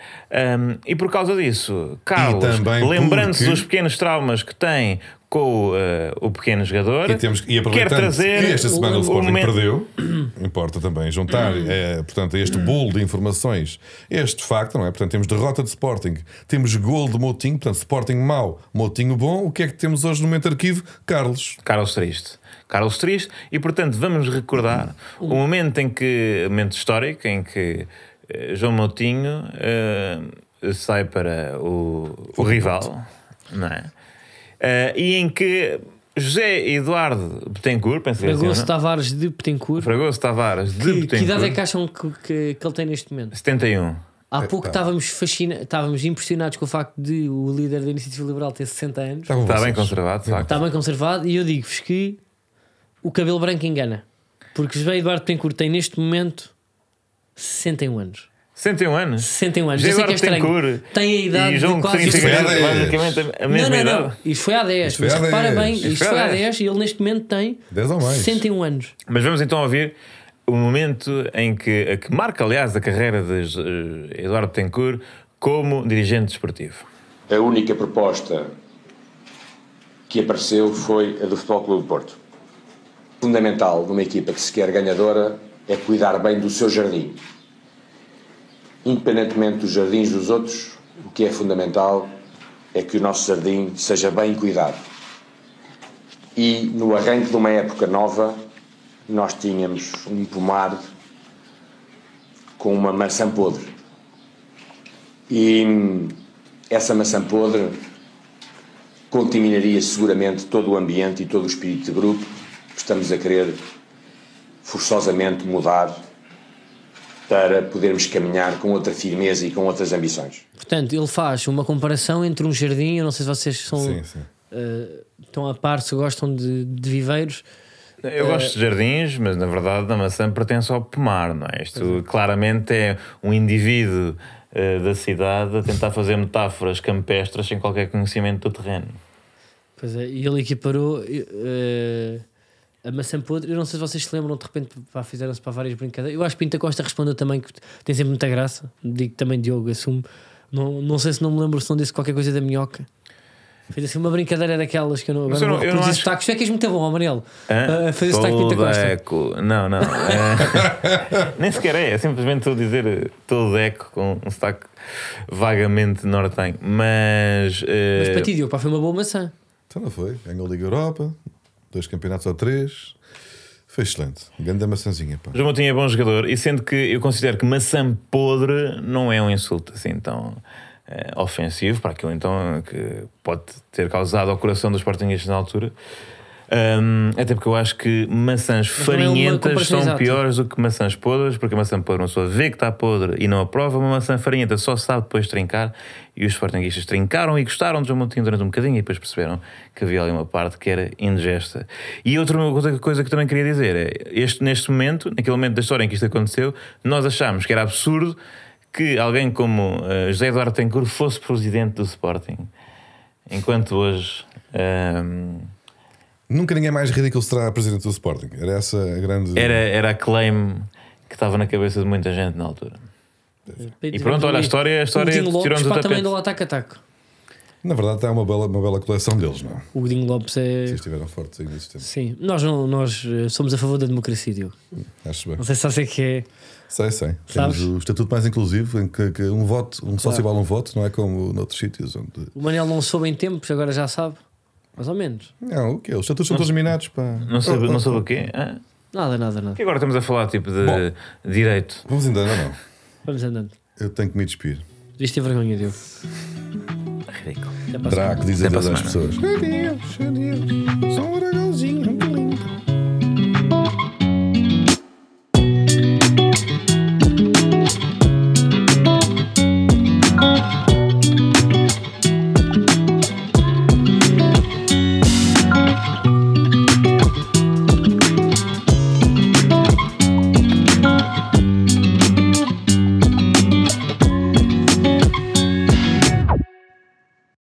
hum, e por causa disso, Carlos, lembrando-se porque- dos pequenos traumas que tem com eh, o pequeno jogador, E, temos, e quer aproveitando trazer que esta semana o, o Sporting momento- perdeu, importa também juntar, é, portanto, a este bolo de informações, este facto, não é? Portanto, temos derrota de Sporting, temos gol de Moutinho, portanto, Sporting mau, Moutinho bom. O que é que temos hoje no momento de arquivo? Carlos. Carlos Triste. Carlos Triste, e portanto vamos recordar o momento em que, o momento histórico em que eh, João Moutinho eh, sai para o, o rival, não é? Eh, e em que José Eduardo Betancourt, penso que assim, Fragoso é? Tavares de Petencourt. Fragoso Tavares de Que, que Betancourt, idade é que acham que, que, que ele tem neste momento? 71. Há É, pouco estávamos fascina estávamos impressionados com o facto de o líder da Iniciativa Liberal ter 60 anos. Estavam Está bem conservado, de facto. Está bem conservado e eu digo-vos que o cabelo branco engana. Porque José Eduardo Petencourt tem neste momento 61 anos. 61 anos. 61 anos. Sei que é. Betancourt Tem a idade e João de quase. Coutinho Isto foi há tem 10. basicamente a Não, mesma não, idade. não. Isto foi há 10. Isto foi mas repara 10. bem, Isto isto foi há há 10. 10 e ele neste momento tem 10 ou mais. 61 anos. Mas vamos então ouvir o momento em que, que marca, aliás, a carreira de eh, Eduardo Betancourt como dirigente desportivo. A única proposta que apareceu foi a do Futebol Clube do Porto. Fundamental numa equipa que se quer ganhadora é cuidar bem do seu jardim. Independentemente dos jardins dos outros, o que é fundamental é que o nosso jardim seja bem cuidado. E no arranque de uma época nova, nós tínhamos um pomar com uma maçã podre. E essa maçã podre contaminaria seguramente todo o ambiente e todo o espírito de grupo que estamos a querer forçosamente mudar para podermos caminhar com outra firmeza e com outras ambições. Portanto, ele faz uma comparação entre um jardim. Eu não sei se vocês são, Sim, sim. eh, estão a par, se gostam de, de viveiros. Eu gosto de jardins, mas na verdade a maçã pertence ao pomar, não é? Isto claramente é um indivíduo eh, da cidade a tentar fazer metáforas campestres sem qualquer conhecimento do terreno. Pois é, e ele equiparou eh, a maçã podre. Eu não sei se vocês se lembram, de repente fizeram-se para várias brincadeiras. Eu acho que Pinta Costa respondeu também que tem sempre muita graça. Digo também Diogo, assumo. Não, não sei se não me lembro se não disse qualquer coisa da minhoca. Fez assim uma brincadeira daquelas que eu não. Agora eu não, eu não acho- sotaques. Tu é que és muito bom, Amarelo. Hã? A fazer sotaque Pinta Costa. Todeco. Não, não. É, nem sequer é. É simplesmente estou a dizer Todeco com um sotaque vagamente nortenho. Mas. eh, Mas para ti, Diogo, pá, foi uma boa maçã. Então não foi. Ganhou a Liga Europa, dois campeonatos ou três. Foi excelente. Grande maçãzinha, pá. João Moutinho é bom jogador e sendo que eu considero que maçã podre não é um insulto assim tão eh, ofensivo para aquilo então que pode ter causado ao coração dos Sportingistas na altura. Ahm, até porque eu acho que maçãs não é farinhentas são exata. piores do que maçãs podres, porque a maçã podre uma pessoa vê que está podre e não aprova, uma maçã farinhenta só sabe depois trincar. E os Sportingistas trincaram e gostaram de João Moutinho durante um bocadinho e depois perceberam que havia ali uma parte que era indigesta. E outra coisa, coisa que também queria dizer é: este, neste momento, naquele momento da história em que isto aconteceu, nós achámos que era absurdo que alguém como eh, José Eduardo Tencourt fosse presidente do Sporting. Enquanto hoje. Nunca ninguém mais ridículo será presidente do Sporting. Era essa a grande. era, era a claim que estava na cabeça de muita gente na altura. E pronto, olha, a história, a história o tirou-nos pá, também do lá taco a taco. Na verdade, está uma bela, uma bela coleção deles, não é? O Godinho Lopes é. Se estiveram fortes ainda nesse tempo. Sim, nós, não, nós eh, somos a favor da democracia, Diogo. Acho bem. Não sei se sabes o que é. Sei, sei. Temos Sabes? o estatuto mais inclusivo em que, que um voto, um sócio vale um voto, não é como noutros sítios onde. O Manel não soube em tempos, agora já sabe. Mais ou menos. Não, o quê? Os estatutos são todos minados, pá. Não soube, não soube oh. o quê? Hã? Nada, nada, nada. E agora estamos a falar tipo de Bom. direito. Vamos ainda, não, não. Vamos andando. Eu tenho que me despir. Devias ter vergonha, Diogo. Ridículo. Até para a. Draco, diz Até para adeus às pessoas. Adeus, adeus. Só um dragãozinho.